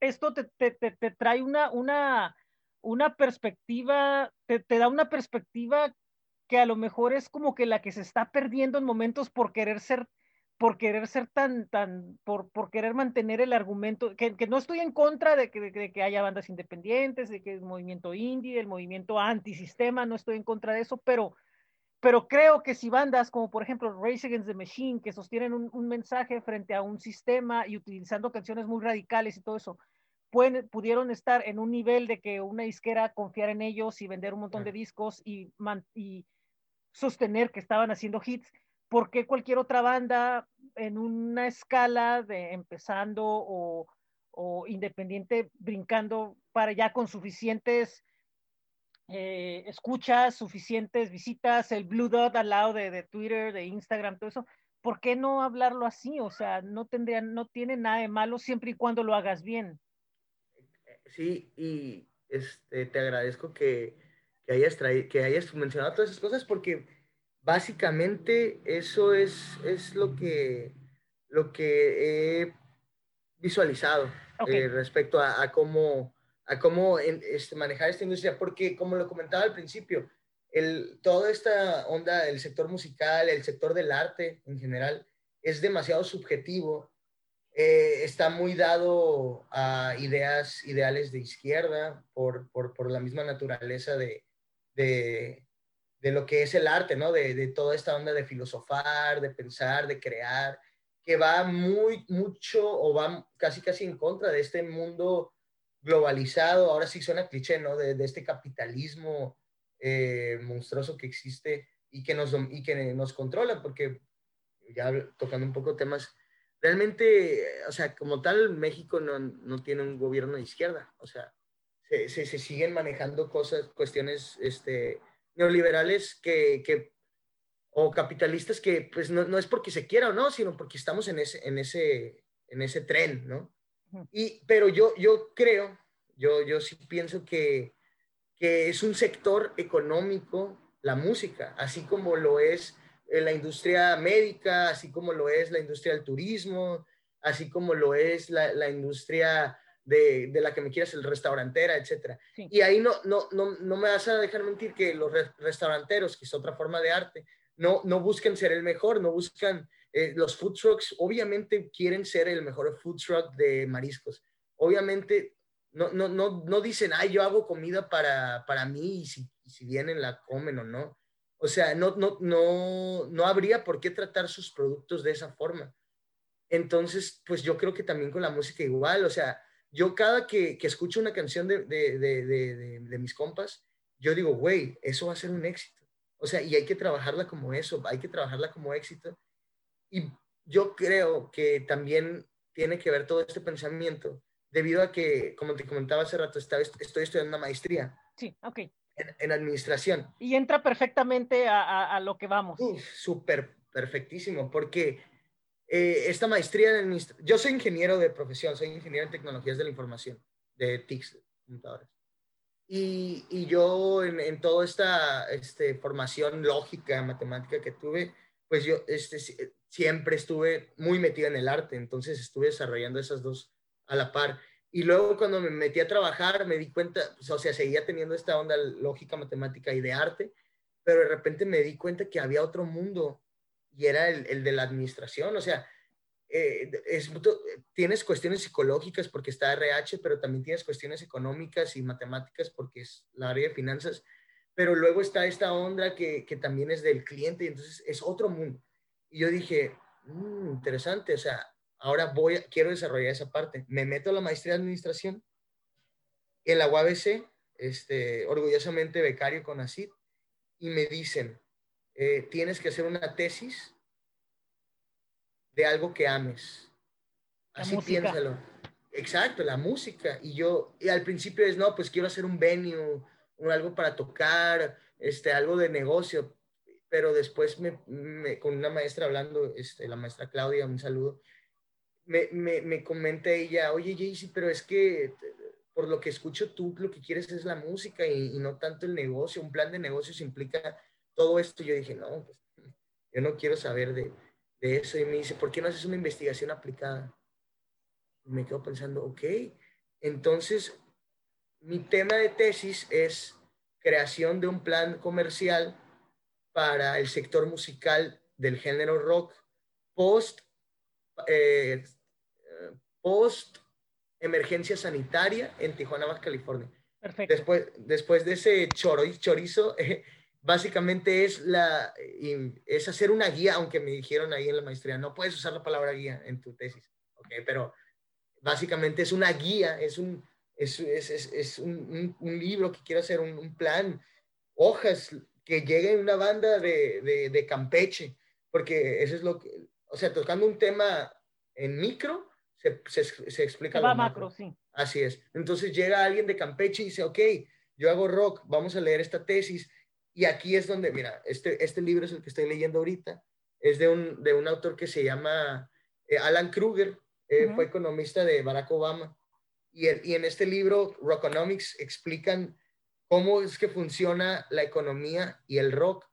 esto te, te, te, te trae una, una, una perspectiva, te, te, da una perspectiva que a lo mejor es como que la que se está perdiendo en momentos por querer ser, por querer ser tan, tan, por, por querer mantener el argumento, que, que no estoy en contra de que, de, de que, haya bandas independientes, de que el movimiento indie, el movimiento antisistema, no estoy en contra de eso, pero, pero creo que si bandas como por ejemplo Race Against the Machine, que sostienen un, un mensaje frente a un sistema y utilizando canciones muy radicales y todo eso, pueden, pudieron estar en un nivel de que una disquera confiar en ellos y vender un montón de discos y, man, y sostener que estaban haciendo hits, ¿por qué cualquier otra banda en una escala de empezando o, independiente brincando para ya con suficientes eh, escuchas, suficientes visitas, el Blue Dot al lado de, Twitter, de Instagram, todo eso? ¿Por qué no hablarlo así? O sea, no tendrían, no tiene nada de malo siempre y cuando lo hagas bien. Sí, y este, te agradezco que, que hayas, que hayas mencionado todas esas cosas porque básicamente eso es, es lo, que, lo que he visualizado okay. eh, respecto a, a, cómo, a cómo este, manejar esta industria, porque como lo comentaba al principio, el, toda esta onda, el sector musical, el sector del arte en general, es demasiado subjetivo, eh, está muy dado a ideas, ideales de izquierda por, por, por la misma naturaleza de, de, de, lo que es el arte, ¿no? De, de, toda esta onda de filosofar, de pensar, de crear, que va muy, mucho o va casi, casi en contra de este mundo globalizado, ahora sí suena cliché, ¿no? De, de este capitalismo eh, monstruoso que existe y que, nos, y que nos controla, porque ya tocando un poco temas, realmente, o sea, como tal, México no, no tiene un gobierno de izquierda, o sea, se, se, se siguen manejando cosas, cuestiones este, neoliberales que, que, o capitalistas que pues no, no, es porque se quiera o no, sino porque estamos en ese, en ese, en ese tren, ¿no? Y, pero yo, yo creo, yo, yo sí pienso que que es un sector económico, la música, así como lo es eh, la industria médica, así como lo es la industria del turismo, así como lo es la, la industria de, de, la que me quieras, el restaurantera, etc. Sí. Y ahí no, no, no, no, me vas a dejar mentir que los re restauranteros, que es otra forma de arte, no, no buscan ser el mejor, no buscan, eh, los food trucks obviamente quieren ser el mejor food truck de mariscos. Obviamente no, no, no, no dicen, ay, yo hago comida para, para mí y si, y si vienen la comen o no. O sea, no, no, no, no habría por qué tratar sus productos de esa forma. Entonces, pues yo creo que también con la música igual, o sea, yo cada que, que escucho una canción de, de, de, de, mis compas, yo digo, güey, eso va a ser un éxito. O sea, y hay que trabajarla como eso, hay que trabajarla como éxito. Y yo creo que también tiene que ver todo este pensamiento debido a que, como te comentaba hace rato, estaba, estoy estudiando una maestría. Sí, ok. En, en administración. Y entra perfectamente a, a, a lo que vamos. Súper perfectísimo, porque eh, esta maestría en administración, yo soy ingeniero de profesión, soy ingeniero en tecnologías de la información, de TICS, computadores. Y, y yo en, en, toda esta este, formación lógica, matemática que tuve, pues yo este, siempre estuve muy metido en el arte, entonces estuve desarrollando esas dos a la par. Y luego cuando me metí a trabajar me di cuenta, pues, o sea, seguía teniendo esta onda lógica, matemática y de arte, pero de repente me di cuenta que había otro mundo y era el, el de la administración, o sea, eh, es, tienes cuestiones psicológicas porque está RH, pero también tienes cuestiones económicas y matemáticas porque es la área de finanzas, pero luego está esta onda que, que también es del cliente y entonces es otro mundo. Y yo dije, mmm, interesante, o sea, ahora voy, quiero desarrollar esa parte. Me meto a la maestría de administración en la UABC, este, orgullosamente becario con ACID, y me dicen, eh, tienes que hacer una tesis de algo que ames. Así piénsalo. Exacto, la música. Y yo, y al principio es, no, pues quiero hacer un venue, un, algo para tocar, este, algo de negocio. Pero después me, me, con una maestra hablando, este, la maestra Claudia, un saludo, me, me, me comenta ella, oye Jaycee, pero es que por lo que escucho tú lo que quieres es la música y, y, no tanto el negocio, un plan de negocios implica todo esto. Yo dije, no, pues yo no quiero saber de, de eso. Y me dice, ¿por qué no haces una investigación aplicada? Y me quedo pensando, ok, entonces mi tema de tesis es creación de un plan comercial para el sector musical del género rock post eh, post emergencia sanitaria en Tijuana, Baja California. Perfecto. Después, después de ese chorizo, eh, básicamente es, la, es hacer una guía, aunque me dijeron ahí en la maestría, no puedes usar la palabra guía en tu tesis, okay, pero básicamente es una guía, es un, es, es, es, es un, un, un, libro que quiere hacer un, un, plan, hojas que lleguen una banda de, de, de Campeche, porque eso es lo que, o sea, tocando un tema en micro, se, se, se explica va macro, macro, sí. Así es. Entonces llega alguien de Campeche y dice, ok, yo hago rock, vamos a leer esta tesis. Y aquí es donde, mira, este, este libro es el que estoy leyendo ahorita, es de un, de un autor que se llama eh, Alan Kruger, eh, uh -huh. fue economista de Barack Obama. Y, el, y en este libro, Rockonomics, explican cómo es que funciona la economía y el rock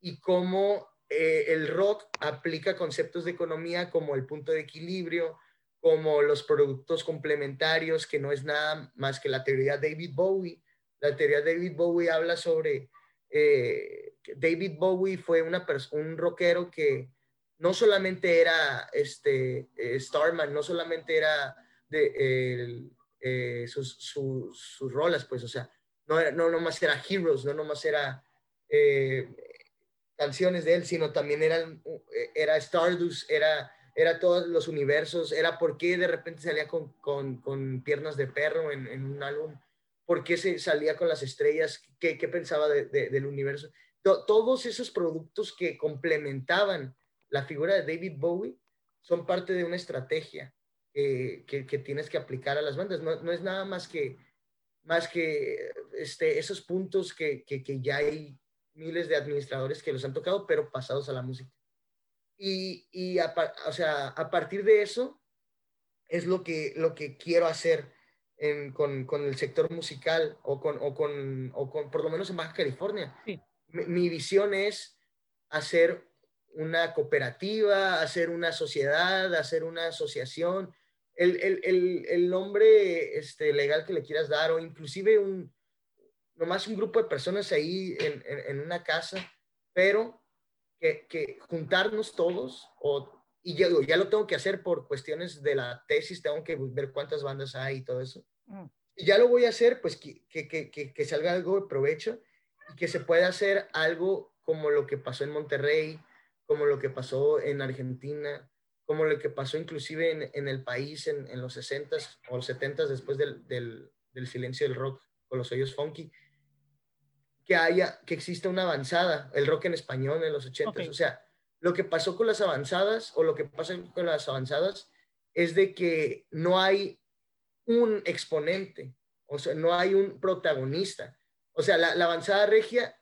y cómo eh, el rock aplica conceptos de economía como el punto de equilibrio, como los productos complementarios, que no es nada más que la teoría David Bowie. La teoría David Bowie habla sobre, eh, David Bowie fue un rockero que no solamente era este, eh, Starman, no solamente era de eh, sus, sus, rolas, pues, o sea, no, no nomás era Heroes, no nomás era canciones de él, sino también eran, era Stardust, era era todos los universos, era por qué de repente salía con, con, con piernas de perro en, un álbum, por qué se salía con las estrellas, qué, qué pensaba de, del universo. todos esos productos que complementaban la figura de David Bowie son parte de una estrategia que, que, tienes que aplicar a las bandas. No, no, es nada más que, más que este, esos puntos que, que ya hay miles de administradores que los han tocado, pero pasados a la música. Y, y a, o sea, a partir de eso es lo que, lo que quiero hacer en, con, con, el sector musical o con, o con, o con, por lo menos en Baja California. Mi, mi, visión es hacer una cooperativa, hacer una sociedad, hacer una asociación, el, el, el, el nombre este, legal que le quieras dar o inclusive un, nomás un grupo de personas ahí en, en, en una casa, pero que, juntarnos todos, o, y ya, ya, lo tengo que hacer por cuestiones de la tesis, tengo que ver cuántas bandas hay y todo eso. Mm. Y ya lo voy a hacer, pues que, que, que, que, salga algo de provecho y que se pueda hacer algo como lo que pasó en Monterrey, como lo que pasó en Argentina, como lo que pasó inclusive en, en el país en, en, los 60s o 70s después del, del, del silencio del rock con los sellos funky que haya, que exista una avanzada, el rock en español en los 80 O sea, lo que pasó con las avanzadas o lo que pasa con las avanzadas es de que no hay un exponente, o sea, no hay un protagonista. O sea, la, avanzada regia,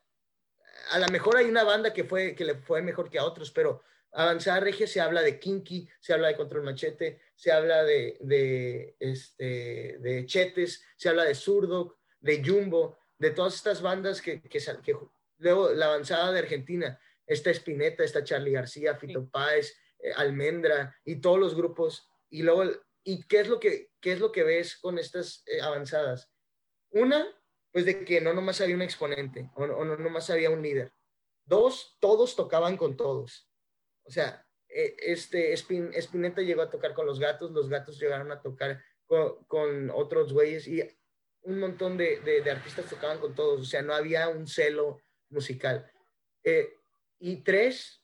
a lo mejor hay una banda que, fue, que le fue mejor que a otros, pero avanzada regia se habla de Kinky, se habla de Control Machete, se habla de, este, de Chetes, se habla de Zurdo, de Jumbo, de todas estas bandas que, luego la avanzada de Argentina, esta Spinetta, esta Charlie García, Fito Páez, eh, Almendra y todos los grupos. Y luego, ¿y qué es lo que, qué es lo que ves con estas eh, avanzadas? Una, pues de que no nomás había un exponente o, no nomás había un líder. Dos, todos tocaban con todos. O sea, eh, este Spinetta llegó a tocar con los gatos, los gatos llegaron a tocar con, con otros güeyes y un montón de, de, artistas tocaban con todos, o sea, no había un celo musical. Eh, y tres,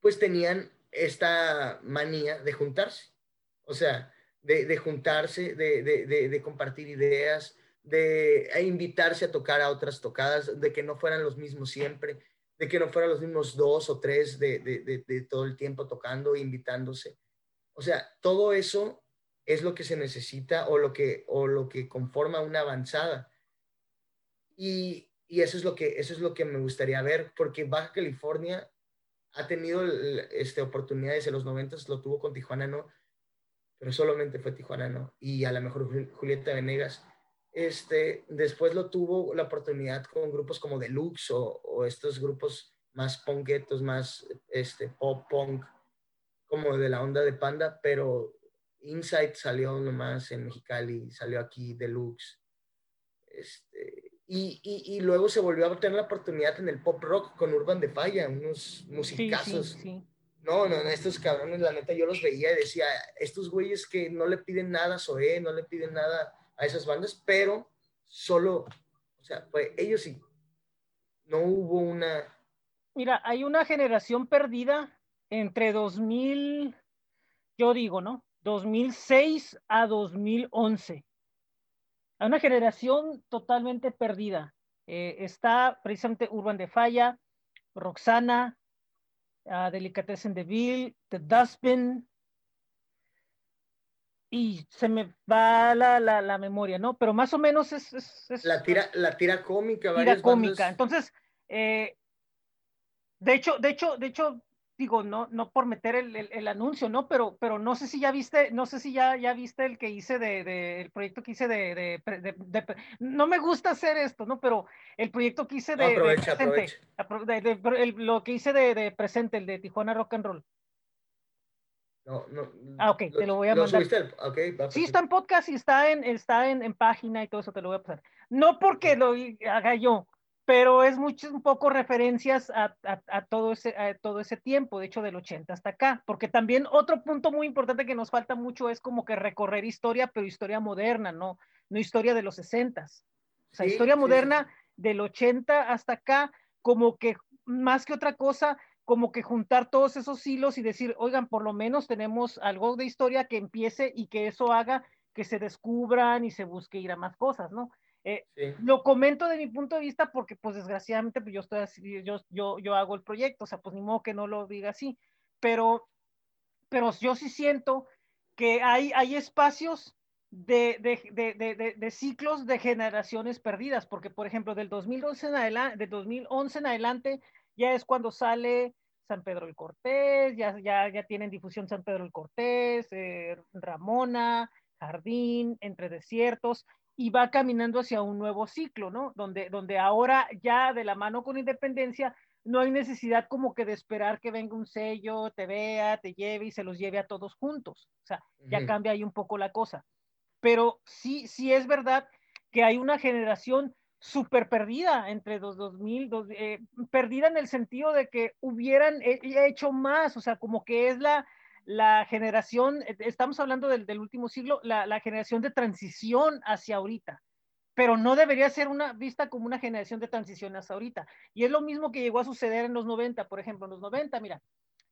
pues tenían esta manía de juntarse, o sea, de, de juntarse, de, de, compartir ideas, de invitarse a tocar a otras tocadas, de que no fueran los mismos siempre, de que no fueran los mismos dos o tres de, todo el tiempo tocando, invitándose. O sea, todo eso es lo que se necesita o lo que, o lo que conforma una avanzada. Y, eso, es lo que, eso es lo que me gustaría ver, porque Baja California ha tenido este, oportunidades en los 90, lo tuvo con Tijuana, ¿no? Pero solamente fue Tijuana, ¿no? Y a lo mejor Julieta Venegas. Este, después lo tuvo la oportunidad con grupos como Deluxe o, o estos grupos más punketos, más este, pop punk, como de la onda de Panda, pero Insight salió nomás en Mexicali, salió aquí Deluxe. Este, y, y, y, luego se volvió a tener la oportunidad en el pop rock con Urban de Falla, unos musicazos. No, no, estos cabrones, la neta, yo los veía y decía, estos güeyes que no le piden nada a Zoé, no le piden nada a esas bandas, pero solo, o sea, pues ellos sí. No hubo una. Mira, hay una generación perdida entre 2000, yo digo, ¿no? 2006 a 2011. A una generación totalmente perdida. Eh, está precisamente Urban de Falla, Roxana, uh, Delicatessen de Ville, The Dustbin, y se me va la, la, la, memoria, ¿no? Pero más o menos es... es, la, tira, la tira cómica. Tira cómica. Entonces, eh, de hecho, de hecho, de hecho, digo, no, no por meter el, el, anuncio, ¿no? Pero, pero no sé si ya viste, no sé si ya, ya viste el que hice de, de el proyecto que hice de, de, de, no me gusta hacer esto, ¿no? Pero el proyecto que hice de, aprovecha, presente, lo que hice de, presente, el de Tijuana Rock and Roll. No, no, Ah, ok, te lo voy a ¿lo mandar. subiste Sí, está en podcast y está en, está en, en página y todo eso te lo voy a pasar. No porque lo haga yo, pero es mucho, un poco referencias a, a- a todo, ese, a todo ese tiempo, de hecho del 80 hasta acá, porque también otro punto muy importante que nos falta mucho es como que recorrer historia, pero historia moderna, no, no historia de los 60. O sea, Sí, historia sí, moderna del 80 hasta acá, como que más que otra cosa, como que juntar todos esos hilos y decir, oigan, por lo menos tenemos algo de historia que empiece y que eso haga que se descubran y se busque ir a más cosas, ¿no? Eh, Sí. lo comento de mi punto de vista porque, pues, desgraciadamente, pues, yo estoy así, yo, yo, yo hago el proyecto, o sea, pues, ni modo que no lo diga así, pero, pero yo sí siento que hay, hay espacios de, de, de, de, ciclos de generaciones perdidas, porque, por ejemplo, del 2011 en adelante, de 2011 en adelante, ya es cuando sale San Pedro el Cortés, ya, ya, ya tienen difusión San Pedro el Cortés, eh, Ramona, Jardín, Entre Desiertos, y va caminando hacia un nuevo ciclo, ¿no? Donde, donde ahora ya de la mano con independencia no hay necesidad como que de esperar que venga un sello, te vea, te lleve y se los lleve a todos juntos. O sea, ya cambia ahí un poco la cosa. Pero sí, sí es verdad que hay una generación súper perdida entre los 2000, dos- eh, perdida en el sentido de que hubieran he- hecho más, o sea, como que es la, la generación, eh, estamos hablando del, del último siglo, la, la generación de transición hacia ahorita, pero no debería ser una vista como una generación de transición hacia ahorita. Y es lo mismo que llegó a suceder en los 90, por ejemplo, en los 90, mira,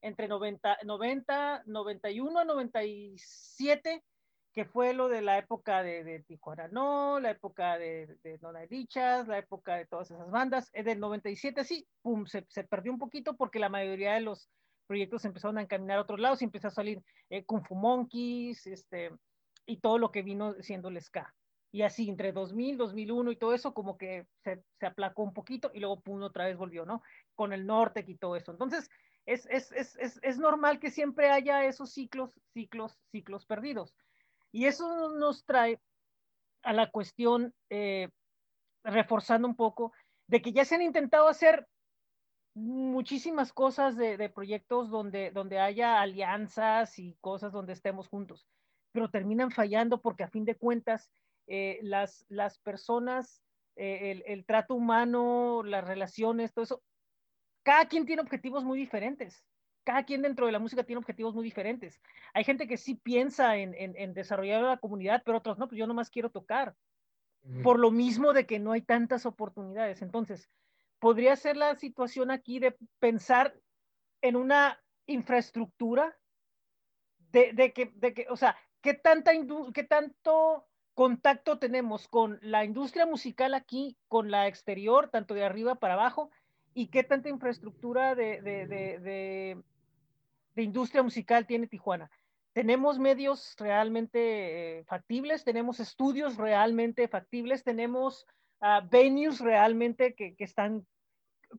entre 90, 90 91 a 97, que fue lo de la época de, de Tijuana No, la época de, de No Hay Dichas, la época de todas esas bandas, eh, del 97 sí, pum, se, se perdió un poquito porque la mayoría de los proyectos empezaron a encaminar a otros lados y empezó a salir eh, Kung Fu Monkeys, este, y todo lo que vino siendo el ska. Y así, entre 2000, 2001 y todo eso, como que se, se aplacó un poquito y luego pum, otra vez volvió, ¿no? Con el norte y todo eso. Entonces, es, es, es, es, normal que siempre haya esos ciclos, ciclos, ciclos perdidos. Y eso nos trae a la cuestión, eh, reforzando un poco, de que ya se han intentado hacer muchísimas cosas de, de, proyectos donde, donde haya alianzas y cosas donde estemos juntos, pero terminan fallando porque a fin de cuentas eh, las, las personas, eh, el, el trato humano, las relaciones, todo eso, cada quien tiene objetivos muy diferentes cada quien dentro de la música tiene objetivos muy diferentes. Hay gente que sí piensa en, en, en desarrollar la comunidad, pero otros no, pues yo nomás quiero tocar. Uh -huh. Por lo mismo de que no hay tantas oportunidades. Entonces, podría ser la situación aquí de pensar en una infraestructura de, de, que, de que, o sea, ¿qué, tanta qué tanto contacto tenemos con la industria musical aquí, con la exterior, tanto de arriba para abajo, y qué tanta infraestructura de, de, de, de, industria musical tiene Tijuana. Tenemos medios realmente eh, factibles, tenemos estudios realmente factibles, tenemos uh, venues realmente que, que, están,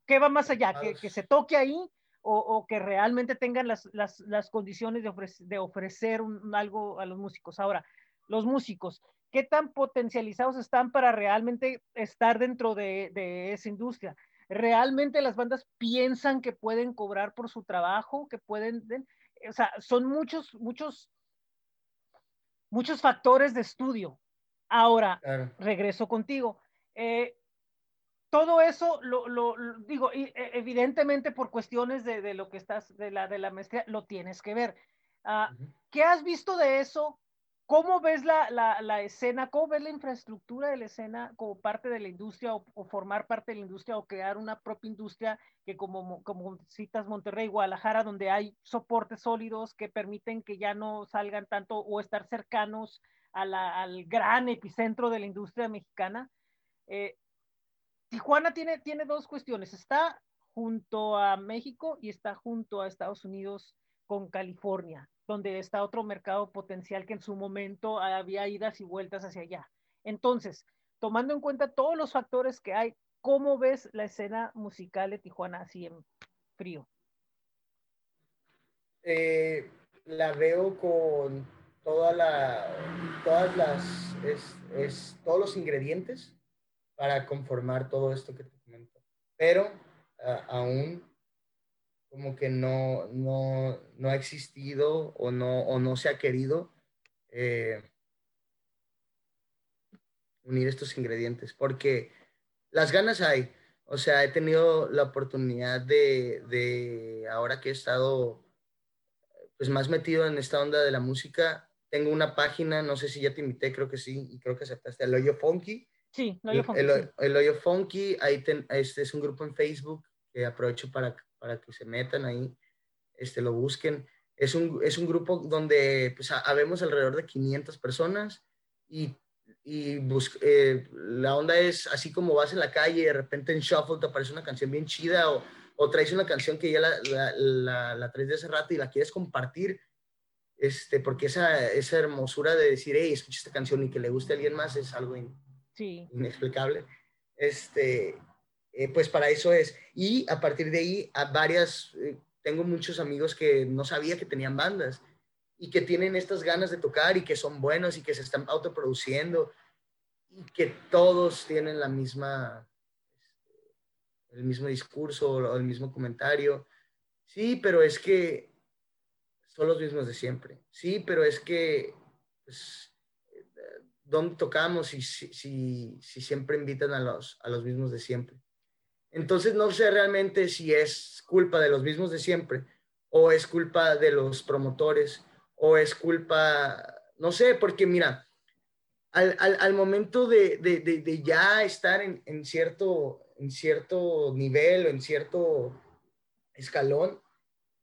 que va más allá, que, que se toque ahí o, o que realmente tengan las, las, las condiciones de, ofrecer, de ofrecer un, algo a los músicos. Ahora, los músicos, ¿qué tan potencializados están para realmente estar dentro de, de esa industria? realmente las bandas piensan que pueden cobrar por su trabajo, que pueden, o sea, son muchos, muchos, muchos factores de estudio. Ahora, claro. regreso contigo. Eh, todo eso lo, lo, lo, digo, evidentemente por cuestiones de, de, lo que estás, de la, de la maestría, lo tienes que ver. Uh, uh -huh. ¿Qué has visto de eso? ¿Cómo ves la, la, la, escena? ¿Cómo ves la infraestructura de la escena como parte de la industria o, o, formar parte de la industria o crear una propia industria que como, como citas Monterrey, Guadalajara, donde hay soportes sólidos que permiten que ya no salgan tanto o estar cercanos a la, al gran epicentro de la industria mexicana? Eh, Tijuana tiene, tiene dos cuestiones. Está junto a México y está junto a Estados Unidos con California donde está otro mercado potencial que en su momento había idas y vueltas hacia allá. Entonces, tomando en cuenta todos los factores que hay, ¿cómo ves la escena musical de Tijuana así en frío? Eh, la veo con toda la, todas las, es, es, todos los ingredientes para conformar todo esto que te comento. Pero aún como que no, no, no ha existido o no, o no se ha querido eh, unir estos ingredientes, porque las ganas hay. O sea, he tenido la oportunidad de, de ahora que he estado pues más metido en esta onda de la música, tengo una página, no sé si ya te invité, creo que sí, y creo que aceptaste, El Hoyo Funky. Sí, el Hoyo Funky. El, sí. el Hoyo Funky, ahí ten- este es un grupo en Facebook que aprovecho para, para que se metan ahí, este, lo busquen. Es un, es un grupo donde pues, ha- habemos alrededor de 500 personas y, y bus- eh, la onda es así como vas en la calle y de repente en Shuffle te aparece una canción bien chida o, o traes una canción que ya la, la, la, la traes de hace rato y la quieres compartir, este, porque esa, esa hermosura de decir, hey, escucha esta canción y que le guste a alguien más es algo in- Sí, inexplicable. Este, eh, pues para eso es. Y a partir de ahí, varias, eh, tengo muchos amigos que no sabía que tenían bandas y que tienen estas ganas de tocar y que son buenos y que se están autoproduciendo y que todos tienen la misma, este, el mismo discurso o el mismo comentario. Sí, pero es que son los mismos de siempre. Sí, pero es que, pues, dónde tocamos y si, si, si siempre invitan a los, mismos de siempre. Entonces no sé realmente si es culpa de los mismos de siempre o es culpa de los promotores o es culpa, no sé, porque mira, al, momento de, ya estar en, cierto, en cierto nivel o en cierto escalón,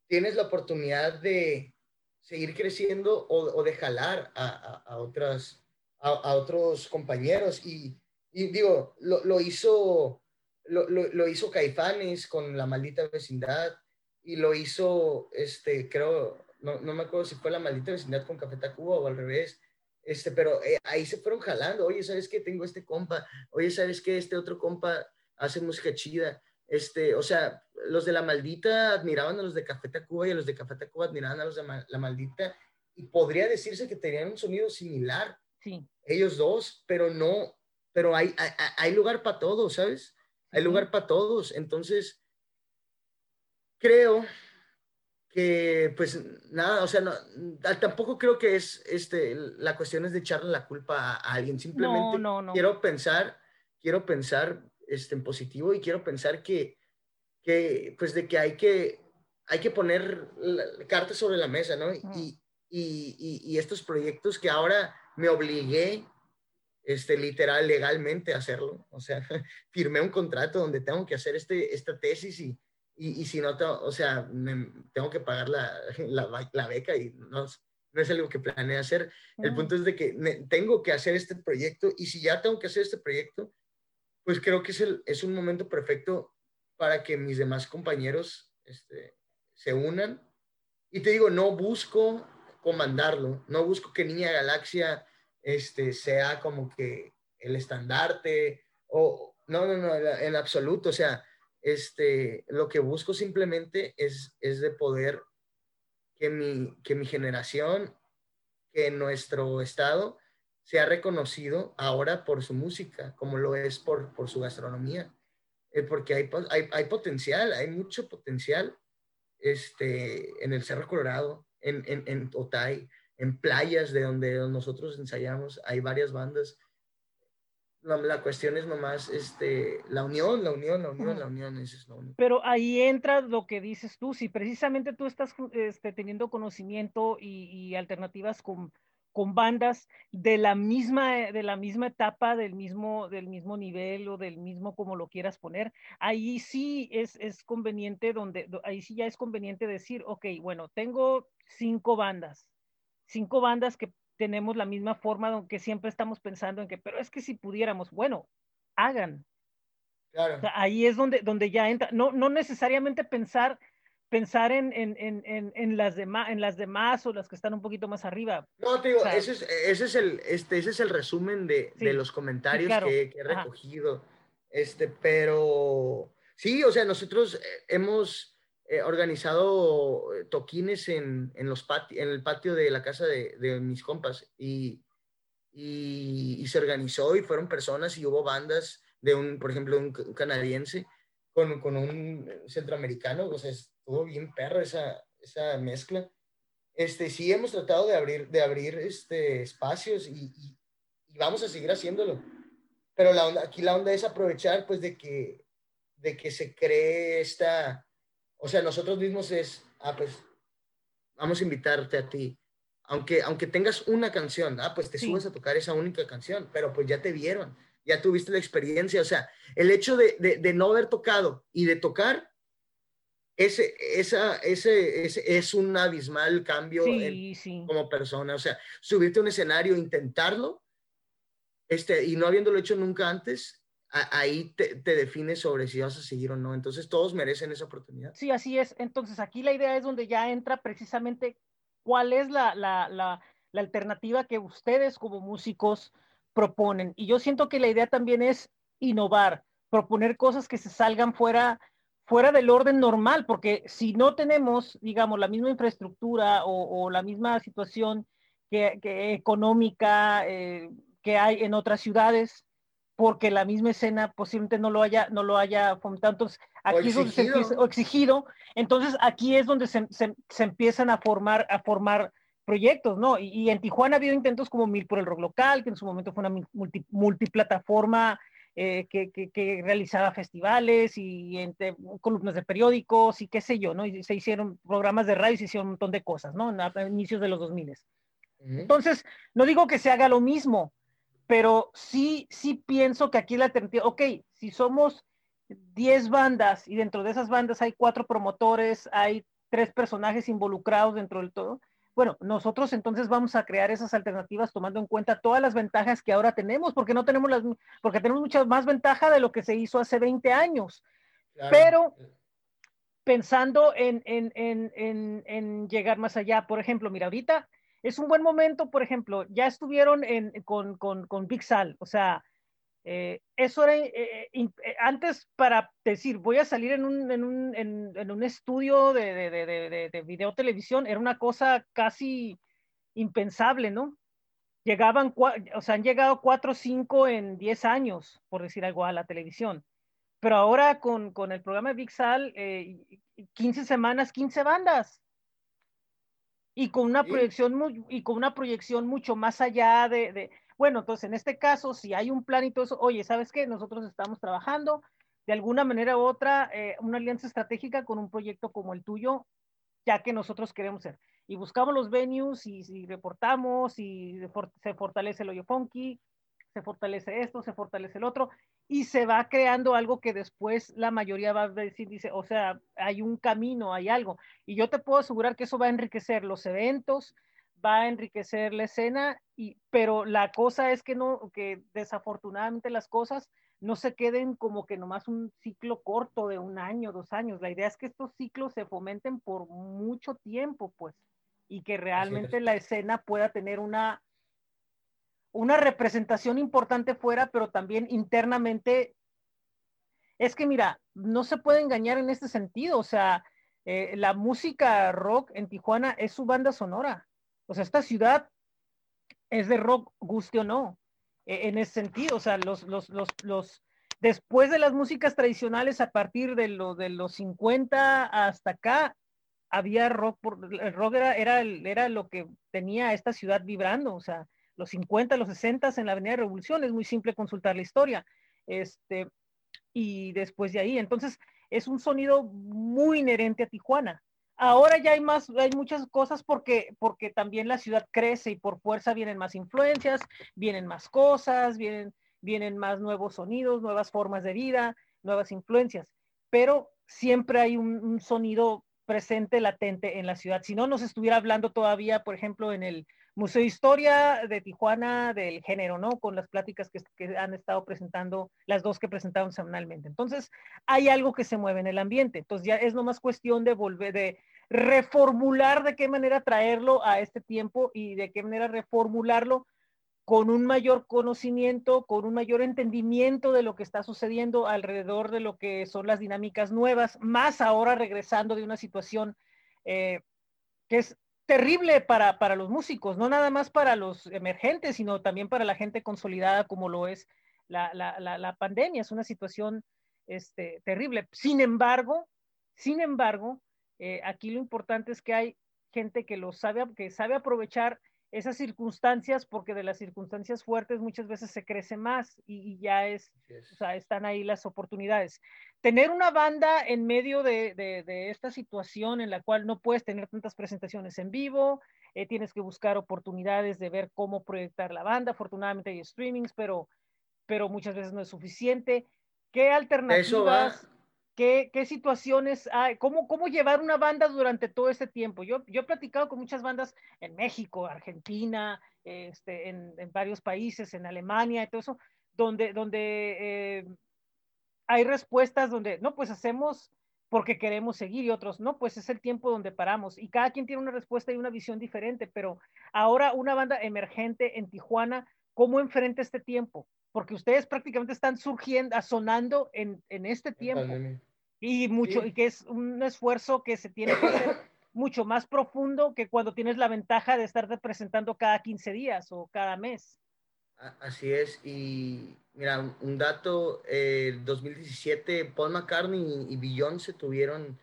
tienes la oportunidad de seguir creciendo o, de jalar a otras a, otros compañeros. Y, digo, lo, hizo lo, hizo Caifanes con la maldita vecindad y lo hizo, este, creo, no, no me acuerdo si fue la maldita vecindad con Café Tacuba o al revés, este, pero eh, ahí se fueron jalando, oye, ¿sabes qué? Tengo este compa, oye, ¿sabes qué? Este otro compa hace música chida, este, o sea, los de la maldita admiraban a los de Café Tacuba y a los de Café Tacuba admiraban a los de la maldita. Y podría decirse que tenían un sonido similar, sí. ellos dos, pero no, pero hay, hay, hay lugar para todos, ¿sabes? Hay lugar para todos. Entonces, creo que, pues, nada, o sea, no, tampoco creo que es, este, la cuestión es de echarle la culpa a, alguien. Simplemente no, no, no. quiero pensar, quiero pensar este, en positivo y quiero pensar que, que, pues, de que hay que, hay que poner cartas sobre la mesa, ¿no? Mm. Y, y, y, y estos proyectos que ahora me obligué este, literal, legalmente hacerlo. O sea, firmé un contrato donde tengo que hacer este, esta tesis y, y, y si no, tengo, o sea, me, tengo que pagar la, la, la, beca y no, no es algo que planeé hacer. El punto es de que me, tengo que hacer este proyecto y si ya tengo que hacer este proyecto, pues creo que es, el, es un momento perfecto para que mis demás compañeros este, se unan. Y te digo, no busco comandarlo, no busco que Niña Galaxia este, sea como que el estandarte o no, no, no, en absoluto, o sea, este, lo que busco simplemente es, es de poder que mi, que mi generación, que nuestro estado sea reconocido ahora por su música, como lo es por, por su gastronomía, eh, porque hay, hay, hay, potencial, hay mucho potencial este, en el Cerro Colorado, en, en, en Otay, en playas de donde nosotros ensayamos, hay varias bandas. La, la, cuestión es nomás este, la unión, la unión, la unión, la unión, esa es la unión. Pero ahí entra lo que dices tú, si precisamente tú estás este, teniendo conocimiento y, y alternativas con, con, bandas de la misma, de la misma etapa, del mismo, del mismo nivel o del mismo como lo quieras poner, ahí sí es, es conveniente, donde, ahí sí ya es conveniente decir, ok, bueno, tengo cinco bandas, cinco bandas que tenemos la misma forma, aunque siempre estamos pensando en que, pero es que si pudiéramos, bueno, hagan. Claro. O sea, ahí es donde, donde ya entra, no, no necesariamente pensar, pensar en, en, en, en, las demás, en las demás o las que están un poquito más arriba. No, te digo, o sea, ese, es, ese, es el, este, ese es el resumen de, sí, de los comentarios sí, claro. que, que, he recogido. Este, pero sí, o sea, nosotros hemos eh, organizado toquines en, en, los pati en el patio de la casa de, de mis compas y, y, y, se organizó y fueron personas y hubo bandas de un, por ejemplo, un, canadiense con, con un centroamericano, o sea, estuvo bien perro esa, esa mezcla. Este, sí hemos tratado de abrir, de abrir este, espacios y, y, y vamos a seguir haciéndolo. Pero la onda, aquí la onda es aprovechar, pues, de que, de que se cree esta, o sea, nosotros mismos es, ah, pues, vamos a invitarte a ti. Aunque, aunque tengas una canción, ah, pues te Sí. subes a tocar esa única canción, pero pues ya te vieron, ya tuviste la experiencia. O sea, el hecho de, de, de no haber tocado y de tocar, ese, esa, ese, ese es un abismal cambio en- Sí, sí. como persona. O sea, subirte a un escenario, intentarlo, este, y no habiéndolo hecho nunca antes, a- ahí te, te defines sobre si vas a seguir o no. Entonces todos merecen esa oportunidad. Sí, así es. Entonces aquí la idea es donde ya entra precisamente cuál es la, la, la, la alternativa que ustedes como músicos proponen. Y yo siento que la idea también es innovar, proponer cosas que se salgan fuera, fuera del orden normal, porque si no tenemos, digamos, la misma infraestructura o, o la misma situación que, que económica eh, que hay en otras ciudades, porque la misma escena posiblemente no lo haya, no lo haya fomentado. Entonces, aquí es donde se exigido. empieza, o exigido, entonces aquí es donde se, se, se empiezan a formar, a formar proyectos, ¿no? Y, y, en Tijuana ha habido intentos como Mil por el Rock Local, que en su momento fue una multi, multiplataforma eh, que, que, que, realizaba festivales y entre, columnas de periódicos y qué sé yo, ¿no? Y se hicieron programas de radio y se hicieron un montón de cosas, ¿no? A, a inicios de los 2000. Uh -huh. Entonces, no digo que se haga lo mismo, pero sí, sí pienso que aquí la alternativa, ok, si somos 10 bandas y dentro de esas bandas hay cuatro promotores, hay tres personajes involucrados dentro del todo, bueno, nosotros entonces vamos a crear esas alternativas tomando en cuenta todas las ventajas que ahora tenemos, porque no tenemos las, porque tenemos mucha más ventaja de lo que se hizo hace 20 años. Claro. Pero pensando en, en, en, en, llegar más allá, por ejemplo, mira, ahorita es un buen momento, por ejemplo, ya estuvieron en, con, con, con Big Sal, o sea, eh, eso era eh, eh, antes para decir, voy a salir en un, en un, en, en un estudio de, de, de, de, de video televisión, era una cosa casi impensable, ¿no? Llegaban, o sea, han llegado cuatro o cinco en diez años, por decir algo, a la televisión. Pero ahora con, con el programa Big Sal, 15 semanas, 15 bandas y con una Sí. proyección muy, y con una proyección mucho más allá de, bueno, entonces en este caso, si hay un plan y todo eso, oye, ¿sabes qué? Nosotros estamos trabajando de alguna manera u otra eh, una alianza estratégica con un proyecto como el tuyo, ya que nosotros queremos ser. Y buscamos los venues y, y reportamos y se fortalece el hoyo funky, se fortalece esto, se fortalece el otro, y se va creando algo que después la mayoría va a decir, dice, o sea, hay un camino, hay algo. Y yo te puedo asegurar que eso va a enriquecer los eventos, va a enriquecer la escena, y, pero la cosa es que no, que desafortunadamente las cosas no se queden como que nomás un ciclo corto de un año, dos años. La idea es que estos ciclos se fomenten por mucho tiempo, pues, y que realmente la escena pueda tener una, una representación importante fuera, pero también internamente. Es que mira, no se puede engañar en este sentido, o sea, eh, la música rock en Tijuana es su banda sonora. O sea, esta ciudad es de rock, guste o no, eh, en ese sentido, o sea, los, los, los, los, después de las músicas tradicionales, a partir de, lo, de los 50 hasta acá, había rock, por, el rock era, era, lo que tenía esta ciudad vibrando, o sea, los 50, los 60 en la Avenida Revolución, es muy simple consultar la historia. Este, y después de ahí, entonces es un sonido muy inherente a Tijuana. Ahora ya hay más, hay muchas cosas porque, porque también la ciudad crece y por fuerza vienen más influencias, vienen más cosas, vienen, vienen más nuevos sonidos, nuevas formas de vida, nuevas influencias, pero siempre hay un, un sonido presente, latente en la ciudad. Si no, nos estuviera hablando todavía, por ejemplo, en el Museo de Historia de Tijuana del género, ¿no? Con las pláticas que, han estado presentando, las dos que presentaron semanalmente. Entonces, hay algo que se mueve en el ambiente. Entonces, ya es nomás cuestión de volver, de reformular de qué manera traerlo a este tiempo y de qué manera reformularlo con un mayor conocimiento, con un mayor entendimiento de lo que está sucediendo alrededor de lo que son las dinámicas nuevas, más ahora regresando de una situación eh, que es terrible para, para los músicos, no nada más para los emergentes, sino también para la gente consolidada como lo es la, la, la, pandemia. Es una situación este, terrible. Sin embargo, sin embargo, eh, aquí lo importante es que hay gente que lo sabe, que sabe aprovechar esas circunstancias, porque de las circunstancias fuertes muchas veces se crece más y, y ya es, Yes. o sea, están ahí las oportunidades. Tener una banda en medio de, de, de esta situación en la cual no puedes tener tantas presentaciones en vivo, eh, tienes que buscar oportunidades de ver cómo proyectar la banda. Afortunadamente hay streamings, pero, pero muchas veces no es suficiente. ¿Qué alternativas? Eso va. ¿Qué, qué situaciones hay? ¿Cómo, ¿Cómo llevar una banda durante todo este tiempo? Yo, yo he platicado con muchas bandas en México, Argentina, este, en, en varios países, en Alemania y todo eso, donde, donde eh, hay respuestas donde, no, pues hacemos porque queremos seguir y otros, no, pues es el tiempo donde paramos. Y cada quien tiene una respuesta y una visión diferente, pero ahora una banda emergente en Tijuana, ¿cómo enfrenta este tiempo? Porque ustedes prácticamente están surgiendo, sonando en, en este tiempo Pandemia. Y mucho Sí. y que es un esfuerzo que se tiene que hacer mucho más profundo que cuando tienes la ventaja de estarte presentando cada 15 días o cada mes. Así es, y mira, un- dato, eh, 2017 Paul McCartney y Beyoncé tuvieron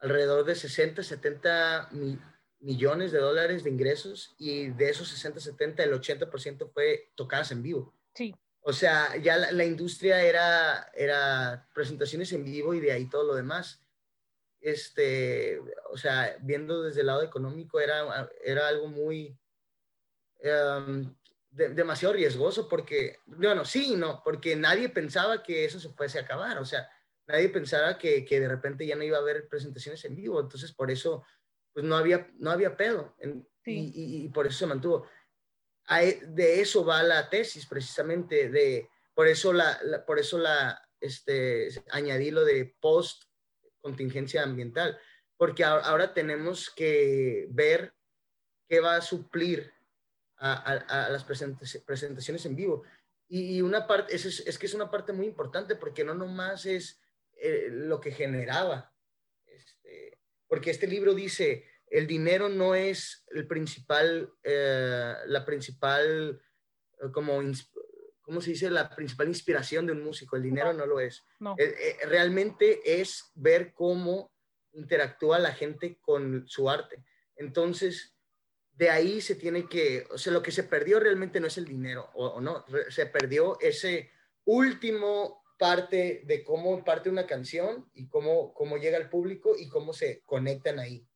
alrededor de 60, 70 mi- millones de dólares de ingresos y de esos 60, 70, el 80% fue tocadas en vivo. Sí, O sea, ya la, la industria era, era presentaciones en vivo y de ahí todo lo demás. Este, o sea, viendo desde el lado económico era, era algo muy em, de- demasiado riesgoso porque, bueno, sí y no, porque nadie pensaba que eso se fuese a acabar. O sea, nadie pensaba que, que de repente ya no iba a haber presentaciones en vivo. Entonces, por eso, pues no había, no había pedo. En- Sí. y, y- y por eso se mantuvo de eso va la tesis precisamente de por eso la, la- por eso la este añadí lo de post contingencia ambiental porque ahora tenemos que ver qué va a suplir a, las presentaciones en vivo. Y, una parte es, es, es que es una parte muy importante porque no nomás es eh, lo que generaba este, porque este libro dice el dinero no es el principal, eh, la principal, eh, como, ¿cómo se dice? La principal inspiración de un músico. El dinero no lo es. no. Eh, realmente es ver cómo interactúa la gente con su arte. Entonces, de ahí se tiene que, o sea, lo que se perdió realmente no es el dinero, o, o no, se perdió ese último parte de cómo parte una canción y cómo, cómo llega al público y cómo se conectan ahí.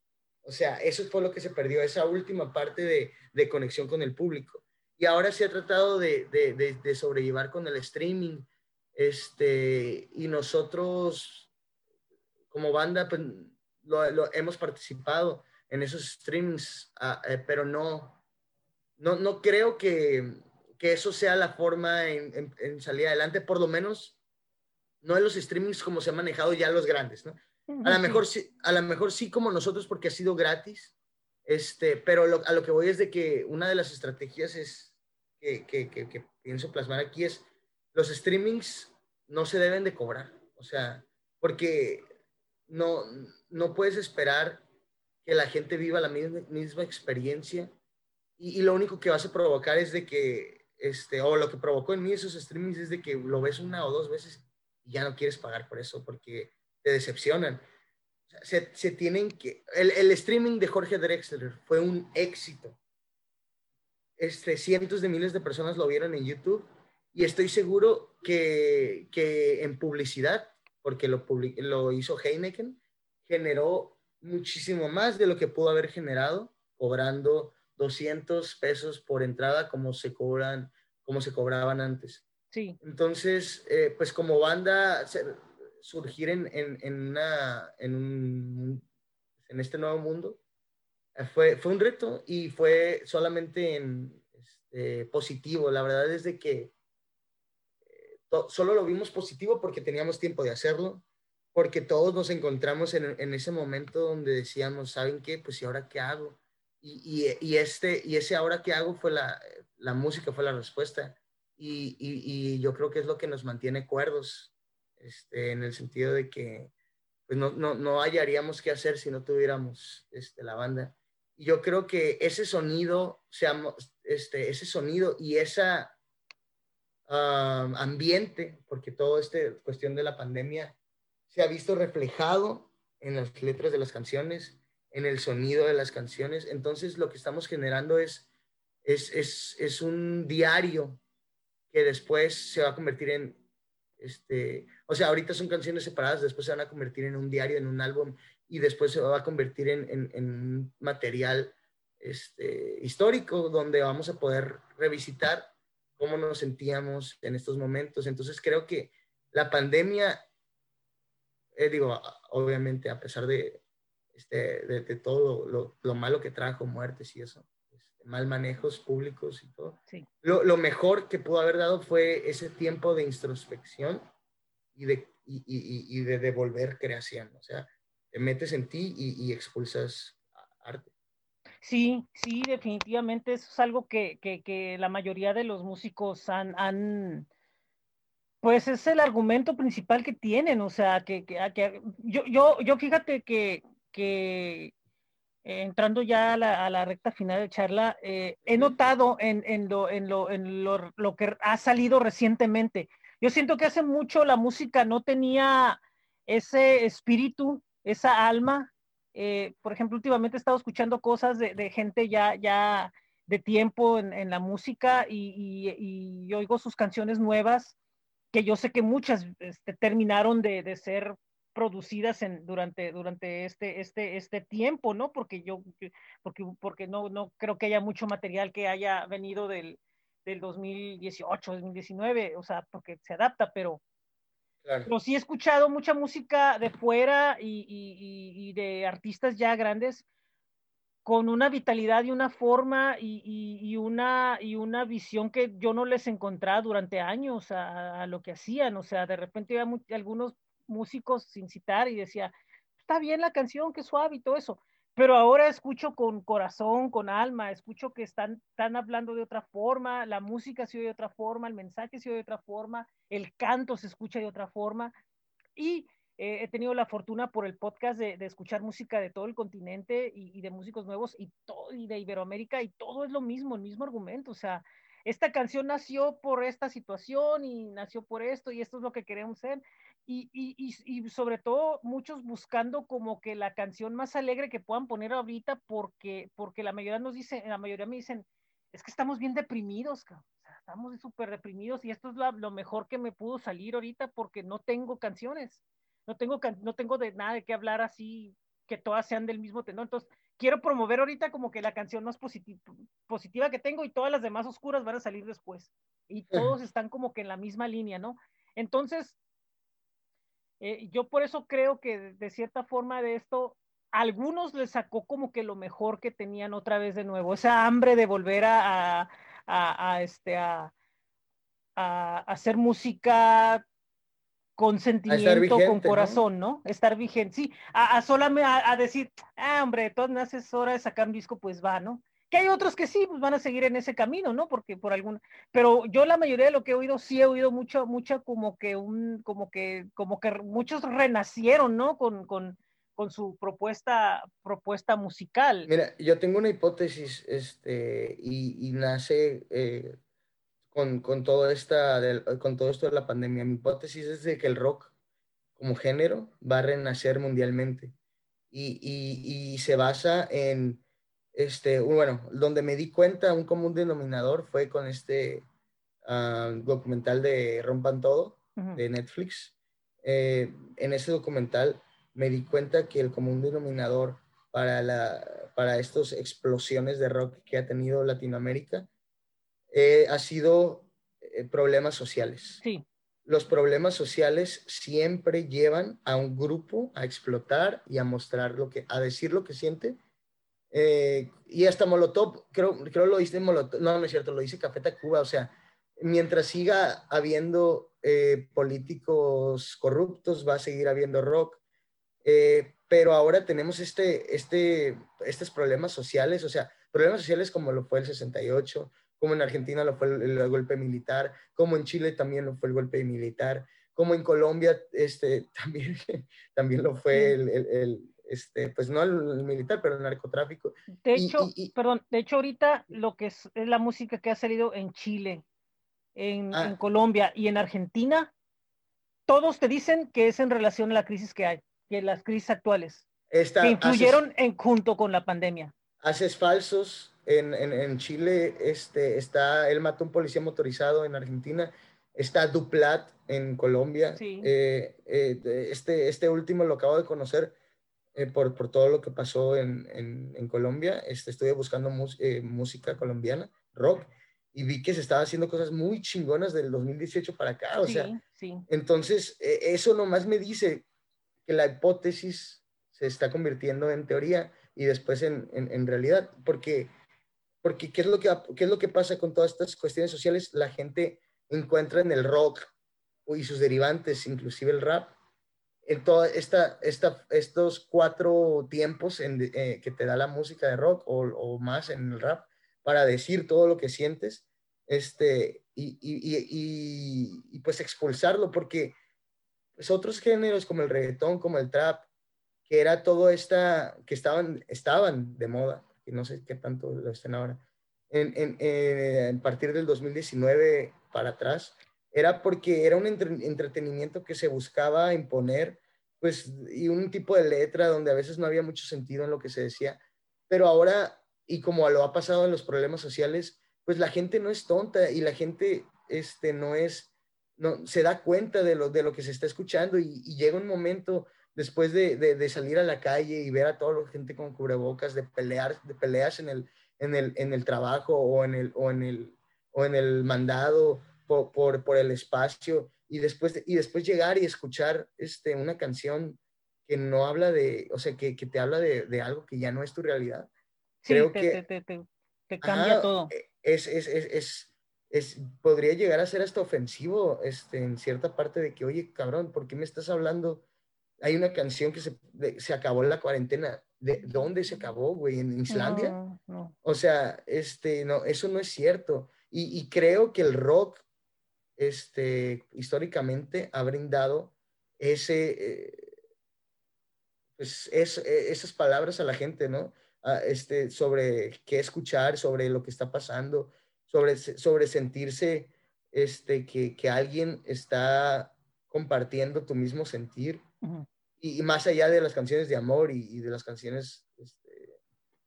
O sea, eso fue lo que se perdió, esa última parte de, de conexión con el público. Y ahora se ha tratado de, de, de, sobrellevar con el streaming. Este, y nosotros, como banda, pues, lo, lo hemos participado en esos streamings, ah, eh, pero no, no, no creo que, que eso sea la forma en, en, en salir adelante, por lo menos no en los streamings como se han manejado ya los grandes, ¿no? A lo mejor sí, a lo mejor sí como nosotros porque ha sido gratis, este, pero lo, a lo que voy es de que una de las estrategias es que, que, que, que pienso plasmar aquí es los streamings no se deben de cobrar, o sea, porque no, no puedes esperar que la gente viva la misma, misma experiencia y, y, lo único que vas a provocar es de que, este, o lo que provocó en mí esos streamings es de que lo ves una o dos veces y ya no quieres pagar por eso porque te decepcionan. Se, se tienen que... El, el, streaming de Jorge Drexler fue un éxito. Este, cientos de miles de personas lo vieron en YouTube y estoy seguro que, que en publicidad, porque lo, public, lo hizo Heineken, generó muchísimo más de lo que pudo haber generado cobrando 200 pesos por entrada como se cobran, como se cobraban antes. Sí. Entonces, eh, pues como banda, surgir en, en, en, una, en, un, en este nuevo mundo eh, fue, fue un reto y fue solamente en, este, positivo. La verdad es de que eh, to, solo lo vimos positivo porque teníamos tiempo de hacerlo, porque todos nos encontramos en, en ese momento donde decíamos, ¿saben qué? Pues ¿y ahora qué hago? Y, y, y este, y ese ahora qué hago fue la, la música, fue la respuesta. Y, y, y, yo creo que es lo que nos mantiene cuerdos, este, en el sentido de que pues no, no, no hallaríamos qué hacer si no tuviéramos este, la banda. Y yo creo que ese sonido, seamos, este, ese sonido y esa, ah, ambiente, porque toda esta cuestión de la pandemia se ha visto reflejado en las letras de las canciones, en el sonido de las canciones. Entonces lo que estamos generando es, es, es, es un diario que después se va a convertir en, este, o sea, ahorita son canciones separadas, después se van a convertir en un diario, en un álbum, y después se va a convertir en, en, material este, histórico donde vamos a poder revisitar cómo nos sentíamos en estos momentos. Entonces creo que la pandemia, eh, digo, obviamente a pesar de, este, de, todo lo, lo, malo que trajo, muertes y eso, mal manejos públicos y todo, Sí. lo, lo, mejor que pudo haber dado fue ese tiempo de introspección y de, y, y, y de devolver creación. O sea, te metes en ti y, expulsas arte. Sí, sí, definitivamente eso es algo que, que, que la mayoría de los músicos han, han, pues es el argumento principal que tienen, o sea, que, que, yo, yo, yo fíjate que, que entrando ya a la, a la, recta final de charla, eh, he notado en, en, lo, en, lo, en lo, lo, que ha salido recientemente. Yo siento que hace mucho la música no tenía ese espíritu, esa alma. Eh, por ejemplo, últimamente he estado escuchando cosas de, de gente ya, ya de tiempo en, la música y, y, y, oigo sus canciones nuevas, que yo sé que muchas este, terminaron de, de ser producidas en, durante, durante este, este, este tiempo, ¿no? Porque yo, porque, porque no, no creo que haya mucho material que haya venido del, del 2018, 2019, o sea, porque se adapta, pero, claro. pero sí he escuchado mucha música de fuera y, y, y, de artistas ya grandes con una vitalidad y una forma y, una, y una visión que yo no les encontraba durante años a, a lo que hacían, o sea, de repente había muy, algunos músicos sin citar y decía, está bien la canción, qué suave y todo eso, pero ahora escucho con corazón, con alma, escucho que están, están hablando de otra forma, la música se oye de otra forma, el mensaje se oye de otra forma, el canto se escucha de otra forma y eh, he tenido la fortuna por el podcast de, de escuchar música de todo el continente y, y de músicos nuevos y, todo, y de Iberoamérica y todo es lo mismo, el mismo argumento, o sea, esta canción nació por esta situación y nació por esto y esto es lo que queremos ser. Y, y, y, sobre todo muchos buscando como que la canción más alegre que puedan poner ahorita porque, porque la mayoría nos dicen, la mayoría me dicen, es que estamos bien deprimidos, o sea, estamos súper deprimidos y esto es la, lo mejor que me pudo salir ahorita porque no tengo canciones, no tengo, no tengo de nada de qué hablar así, que todas sean del mismo tenor, entonces quiero promover ahorita como que la canción más positiva, positiva que tengo y todas las demás oscuras van a salir después. Y todos están como que en la misma línea, ¿no? Entonces, eh, yo por eso creo que de, de cierta forma de esto, a algunos les sacó como que lo mejor que tenían otra vez de nuevo, esa hambre de volver a, a, a, a este, a, a, hacer música con sentimiento, vigente, con corazón, ¿no? ¿no? Estar vigente, sí, a, a solamente a, a, decir, ah, hombre, de todas maneras es hora de sacar un disco, pues va, ¿no? Que hay otros que sí, pues van a seguir en ese camino, ¿no? Porque por alguna, pero yo la mayoría de lo que he oído, sí he oído mucho, mucho como que un, como que, como que muchos renacieron, ¿no? Con, con, con su propuesta, propuesta musical. Mira, yo tengo una hipótesis, este, y, y nace eh, con, con, todo esta, de, con todo esto de la pandemia. Mi hipótesis es de que el rock como género va a renacer mundialmente y, y, y se basa en, este, bueno, donde me di cuenta, un común denominador fue con este uh, documental de Rompan Todo, uh -huh. de Netflix. Eh, en ese documental me di cuenta que el común denominador para, la, para estas explosiones de rock que ha tenido Latinoamérica eh, ha sido eh, problemas sociales. Sí. Los problemas sociales siempre llevan a un grupo a explotar y a mostrar lo que, a decir lo que siente. Eh, y hasta Molotov, creo, creo lo dice Molotov, no, no es cierto, lo dice Café Tacuba, o sea, mientras siga habiendo eh, políticos corruptos, va a seguir habiendo rock. Eh, pero ahora tenemos este, este, estos problemas sociales, o sea, problemas sociales como lo fue el 68, como en Argentina lo fue el, el, golpe militar, como en Chile también lo fue el golpe militar, como en Colombia este, también, también lo fue el este, pues no el, militar, pero el narcotráfico. De hecho, y, y, perdón, de hecho ahorita lo que es, es, la música que ha salido en Chile, en, Ah. en Colombia y en Argentina, todos te dicen que es en relación a la crisis que hay, que las crisis actuales, Esta- que haces- influyeron en, junto con la pandemia. haces falsos. En, en, en Chile este, está, él mató a un policía motorizado en Argentina. Está Duplat en Colombia. Sí. Eh, eh, este, este último lo acabo de conocer eh, por, por todo lo que pasó en, en, en Colombia. Este, estuve buscando mus- eh, música colombiana, rock, y vi que se estaba haciendo cosas muy chingonas del 2018 para acá. O sí, sea, sí. entonces, eh, eso nomás me dice que la hipótesis se está convirtiendo en teoría y después en, en- en realidad, porque, porque ¿qué, es lo que, ¿qué es lo que pasa con todas estas cuestiones sociales? La gente encuentra en el rock y sus derivantes, inclusive el rap, en toda esta, esta, estos cuatro tiempos en, eh, que te da la música de rock o, o más en el rap para decir todo lo que sientes este, y, y, y, y, pues expulsarlo, porque pues otros géneros como el reggaetón, como el trap, que era todo esta, que estaban, estaban de moda, y no sé qué tanto lo estén ahora, en, en, en, a partir del 2019 para atrás, era porque era un entre, entretenimiento que se buscaba imponer, pues, y un tipo de letra donde a veces no había mucho sentido en lo que se decía, pero ahora, y como lo ha pasado en los problemas sociales, pues la gente no es tonta y la gente este, no es, no, se da cuenta de lo, de lo que se está escuchando y, llega un momento después de, de, salir a la calle y ver a toda la gente con cubrebocas, de, pelear, de peleas en el, en, el, en el trabajo o en el, o en el, o en el mandado por, por el espacio y después, de, y después llegar y escuchar este, una canción que no habla de, o sea, que, que te habla de, de, algo que ya no es tu realidad. Sí, Creo te, que, te, te, te cambia ajá, todo. Es, es, es, es, es, podría llegar a ser hasta ofensivo este, en cierta parte de que, oye, cabrón, ¿por qué me estás hablando? Hay una canción que se, de, se acabó en la cuarentena. ¿De dónde se acabó, güey? ¿En Islandia? No, no. O sea, este, no, eso no es cierto. Y, y creo que el rock, este, históricamente, ha brindado ese, eh, pues, es, esas palabras a la gente, ¿no? Uh, este, sobre qué escuchar, sobre lo que está pasando, sobre, sobre sentirse este, que, que alguien está compartiendo tu mismo sentir. Uh -huh. y, y, más allá de las canciones de amor y, y de las canciones este,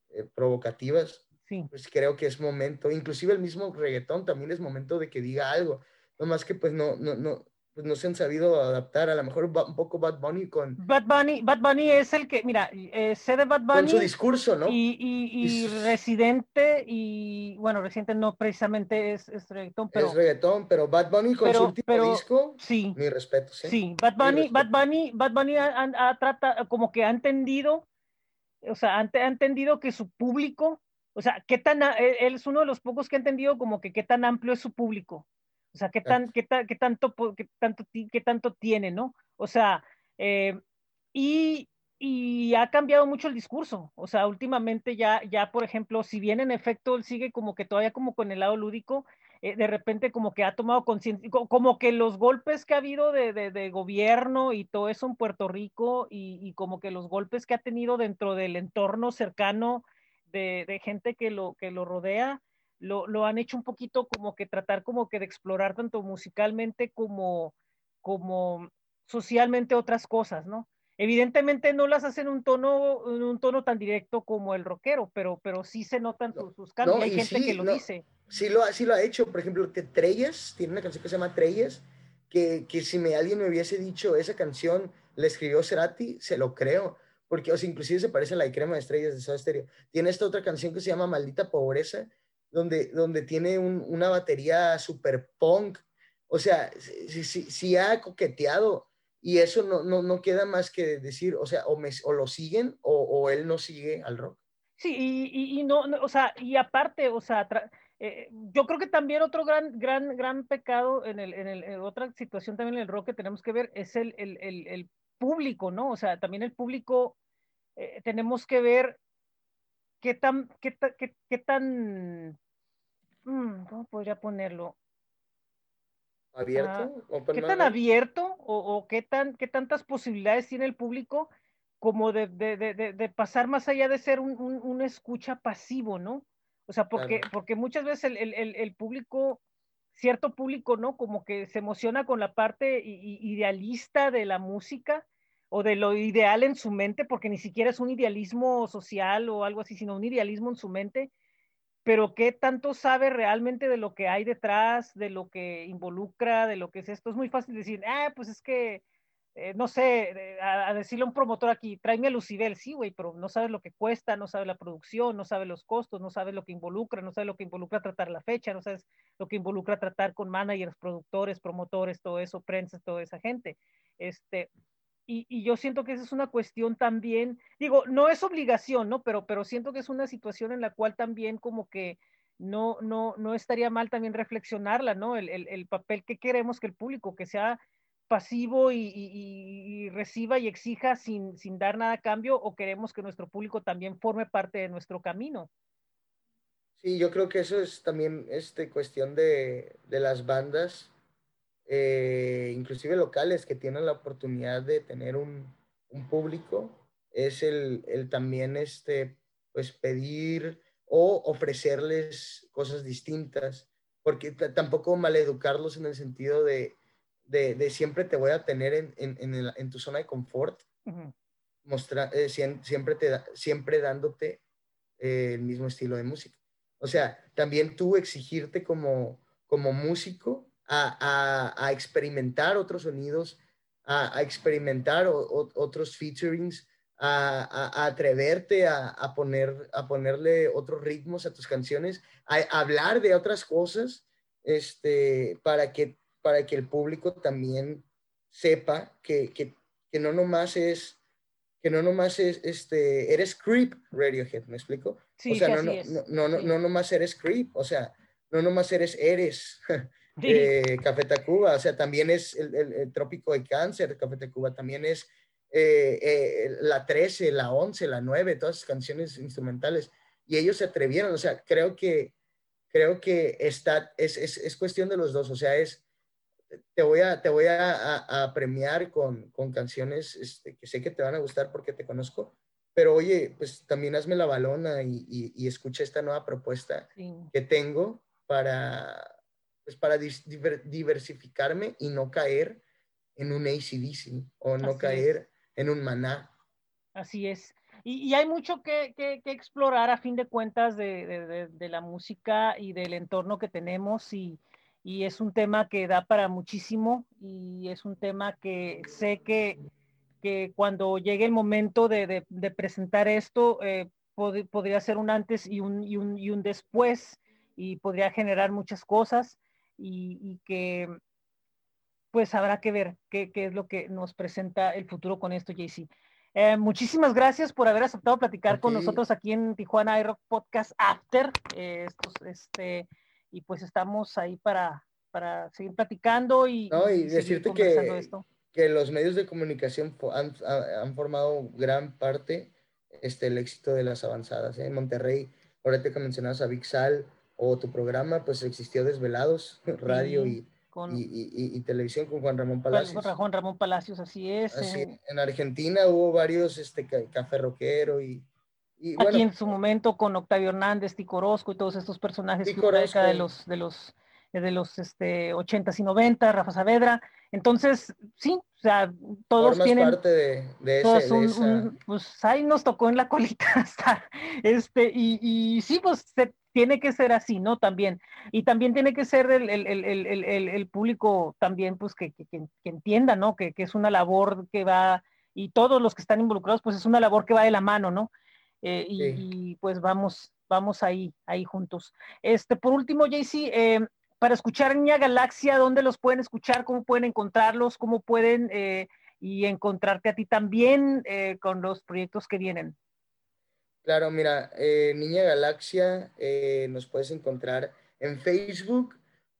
eh, provocativas, sí. pues creo que es momento, inclusive el mismo reggaetón también es momento de que diga algo, no más que pues no, no, no, pues no se han sabido adaptar, a lo mejor un poco Bad Bunny con... Bad Bunny, Bad Bunny es el que, mira, eh, sé de Bad Bunny... Con su discurso, ¿no? Y, y, y Residente, y bueno, Residente no precisamente es, es reggaetón, pero... Es reggaetón, pero Bad Bunny con pero, su último pero, disco, sí, mi respeto, ¿sí? Sí, Bad Bunny, Bad Bunny, Bad Bunny ha, ha, ha trata, como que ha entendido, o sea, ha, ha entendido que su público, o sea, qué tan, él es uno de los pocos que ha entendido como que qué tan amplio es su público. O sea, qué, tan, qué, qué, tanto, qué, tanto, qué tanto tiene, ¿no? O sea, eh, y, y, ha cambiado mucho el discurso. O sea, últimamente ya, ya, por ejemplo, si bien en efecto él sigue como que todavía como con el lado lúdico, eh, de repente como que ha tomado conciencia, como que los golpes que ha habido de, de, de, gobierno y todo eso en Puerto Rico y, y, como que los golpes que ha tenido dentro del entorno cercano de, de gente que lo, que lo rodea, lo, lo, han hecho un poquito como que tratar como que de explorar tanto musicalmente como, como socialmente otras cosas, ¿no? Evidentemente no las hacen un tono, en un tono tan directo como el rockero, pero, pero sí se notan sus, sus cambios. No, Hay gente sí, que lo no, dice. Sí lo, sí lo ha hecho. Por ejemplo, Trellas tiene una canción que se llama Trellas, que, que si me, alguien me hubiese dicho esa canción la escribió Cerati, se lo creo. Porque, o sea, inclusive se parece a la crema de estrellas de Soda Stereo. Tiene esta otra canción que se llama Maldita Pobreza, donde, donde tiene un, una batería super punk. O sea, si, ha coqueteado y eso no, no, no queda más que decir, o sea, o, me, o lo siguen o, o, él no sigue al rock. Sí, y, y, y no, no, o sea, y aparte, o sea, eh, yo creo que también otro gran, gran, gran pecado en, el, en, el, en otra situación también en el rock que tenemos que ver es el, el, el público, ¿no? O sea, también el público, eh, tenemos que ver qué tan, qué, qué, qué tan ¿cómo podría ponerlo? ¿Abierto? Ah, ¿Qué tan abierto o, o, qué, tan, qué tantas posibilidades tiene el público como de, de, de, de pasar más allá de ser un, un, un, escucha pasivo, ¿no? O sea, porque, porque muchas veces el, el, el público cierto público, ¿no? Como que se emociona con la parte idealista de la música o de lo ideal en su mente, porque ni siquiera es un idealismo social o algo así, sino un idealismo en su mente, pero qué tanto sabe realmente de lo que hay detrás, de lo que involucra, de lo que es esto. Es muy fácil decir, ah, pues es que eh, no sé, a, decirle a un promotor aquí, tráeme a Lucibel, sí, güey, pero no sabes lo que cuesta, no sabes la producción, no sabes los costos, no sabes lo que involucra, no sabes lo que involucra tratar la fecha, no sabes lo que involucra tratar con managers, productores, promotores, todo eso, prensa, toda esa gente. Este, y, y, yo siento que esa es una cuestión también, digo, no es obligación, ¿no? Pero, pero siento que es una situación en la cual también como que no, no, no estaría mal también reflexionarla, ¿no? El, el, el papel que queremos que el público, que sea pasivo y, reciba y exija sin, sin, dar nada a cambio o queremos que nuestro público también forme parte de nuestro camino? Sí, yo creo que eso es también este, cuestión de, de las bandas, eh, inclusive locales, que tienen la oportunidad de tener un, un público, es el, el, también este, pues pedir o ofrecerles cosas distintas, porque tampoco maleducarlos en el sentido de, de, siempre te voy a tener en, en, en, tu zona de confort, eh, siempre, te siempre dándote eh, el mismo estilo de música. O sea, también tú exigirte como, como músico a, a, experimentar otros sonidos, a, experimentar otros featurings, a, atreverte a, poner, a ponerle otros ritmos a tus canciones, a, hablar de otras cosas, este, para que para que el público también sepa que, que, que no nomás es que no nomás es, este, eres creep Radiohead, ¿me explico? Sí, o sea, no, no, no, no, no, no, nomás eres creep, o sea, no nomás eres eres eh, Café Tacuba, o sea, también es el, el, trópico de cáncer, Café Tacuba, también es eh, eh, la 13, la 11, la 9, todas esas canciones instrumentales, y ellos se atrevieron, o sea, creo que, creo que está, es, es, es cuestión de los dos, o sea, es te voy a, te voy a, a, premiar con, con canciones este, que sé que te van a gustar porque te conozco, pero oye, pues también hazme la balona y, y, escucha esta nueva propuesta que tengo para, pues para diversificarme y no caer en un ACDC o no caer en un maná. Así es. Y, y hay mucho que, que, que, explorar a fin de cuentas de, de, de, la música y del entorno que tenemos y, y es un tema que da para muchísimo y es un tema que sé que, que cuando llegue el momento de, de, presentar esto, eh, podría ser un antes y un, y un, y un, después y podría generar muchas cosas y, y que pues habrá que ver qué, qué, es lo que nos presenta el futuro con esto, JC. Eh, muchísimas gracias por haber aceptado platicar con nosotros aquí en Tijuana iRock Podcast After. Eh, estos, este, y pues estamos ahí para, para seguir platicando y, no, y, decirte que, esto. que los medios de comunicación han, han, formado gran parte este, el éxito de las avanzadas. ¿eh? En Monterrey, ahorita que mencionabas a Vixal o tu programa, pues existió Desvelados, radio y, y, y, televisión con Juan Ramón Palacios. Juan Ramón Palacios, así es. Así, en Argentina hubo varios, este, Café Roquero y, Aquí en su momento con Octavio Hernández, Ticorosco y todos estos personajes que de los, de los, de los este, 80s y 90, Rafa Saavedra. Entonces, sí, o sea, todos tienen... parte de, de, ese, pues ahí nos tocó en la colita estar. Este, y, y sí, pues se, tiene que ser así, ¿no? También. Y también tiene que ser el, el, el, el público también, pues, que, que, que entienda, ¿no? Que, que, es una labor que va, y todos los que están involucrados, pues es una labor que va de la mano, ¿no? Eh, y, pues vamos, vamos ahí, ahí juntos. Este, por último, JC, eh, para escuchar Niña Galaxia, ¿dónde los pueden escuchar? ¿Cómo pueden encontrarlos? ¿Cómo pueden eh, y encontrarte a ti también con los proyectos que vienen? Claro, mira, Niña Galaxia nos puedes encontrar en Facebook,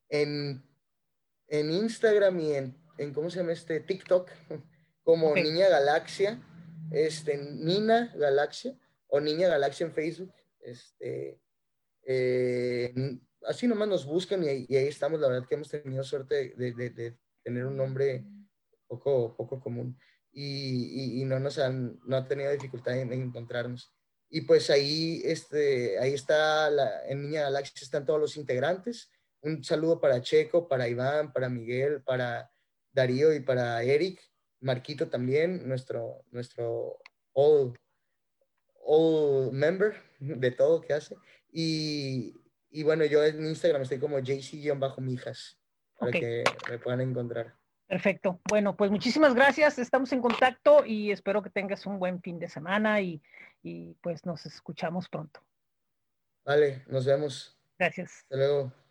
en, en Instagram y en, en, ¿cómo se llama este? TikTok, como Niña Galaxia, este, Nina Galaxia o Niña Galaxia en Facebook. Este, eh, así nomás nos buscan y, ahí estamos. La verdad que hemos tenido suerte de, tener un nombre poco, poco común y, y, no nos han, no ha tenido dificultad en, encontrarnos. Y pues ahí, este, ahí está, la, en Niña Galaxia están todos los integrantes. un saludo para Checo, para Iván, para Miguel, para Darío y para Eric, Marquito también, nuestro, nuestro all, all member de todo que hace. Y, y bueno, yo en Instagram estoy como jc-mijas para Ok. que me puedan encontrar. Perfecto. Bueno, pues muchísimas gracias. Estamos en contacto y espero que tengas un buen fin de semana y, y pues nos escuchamos pronto. Vale, nos vemos. Gracias. Hasta luego.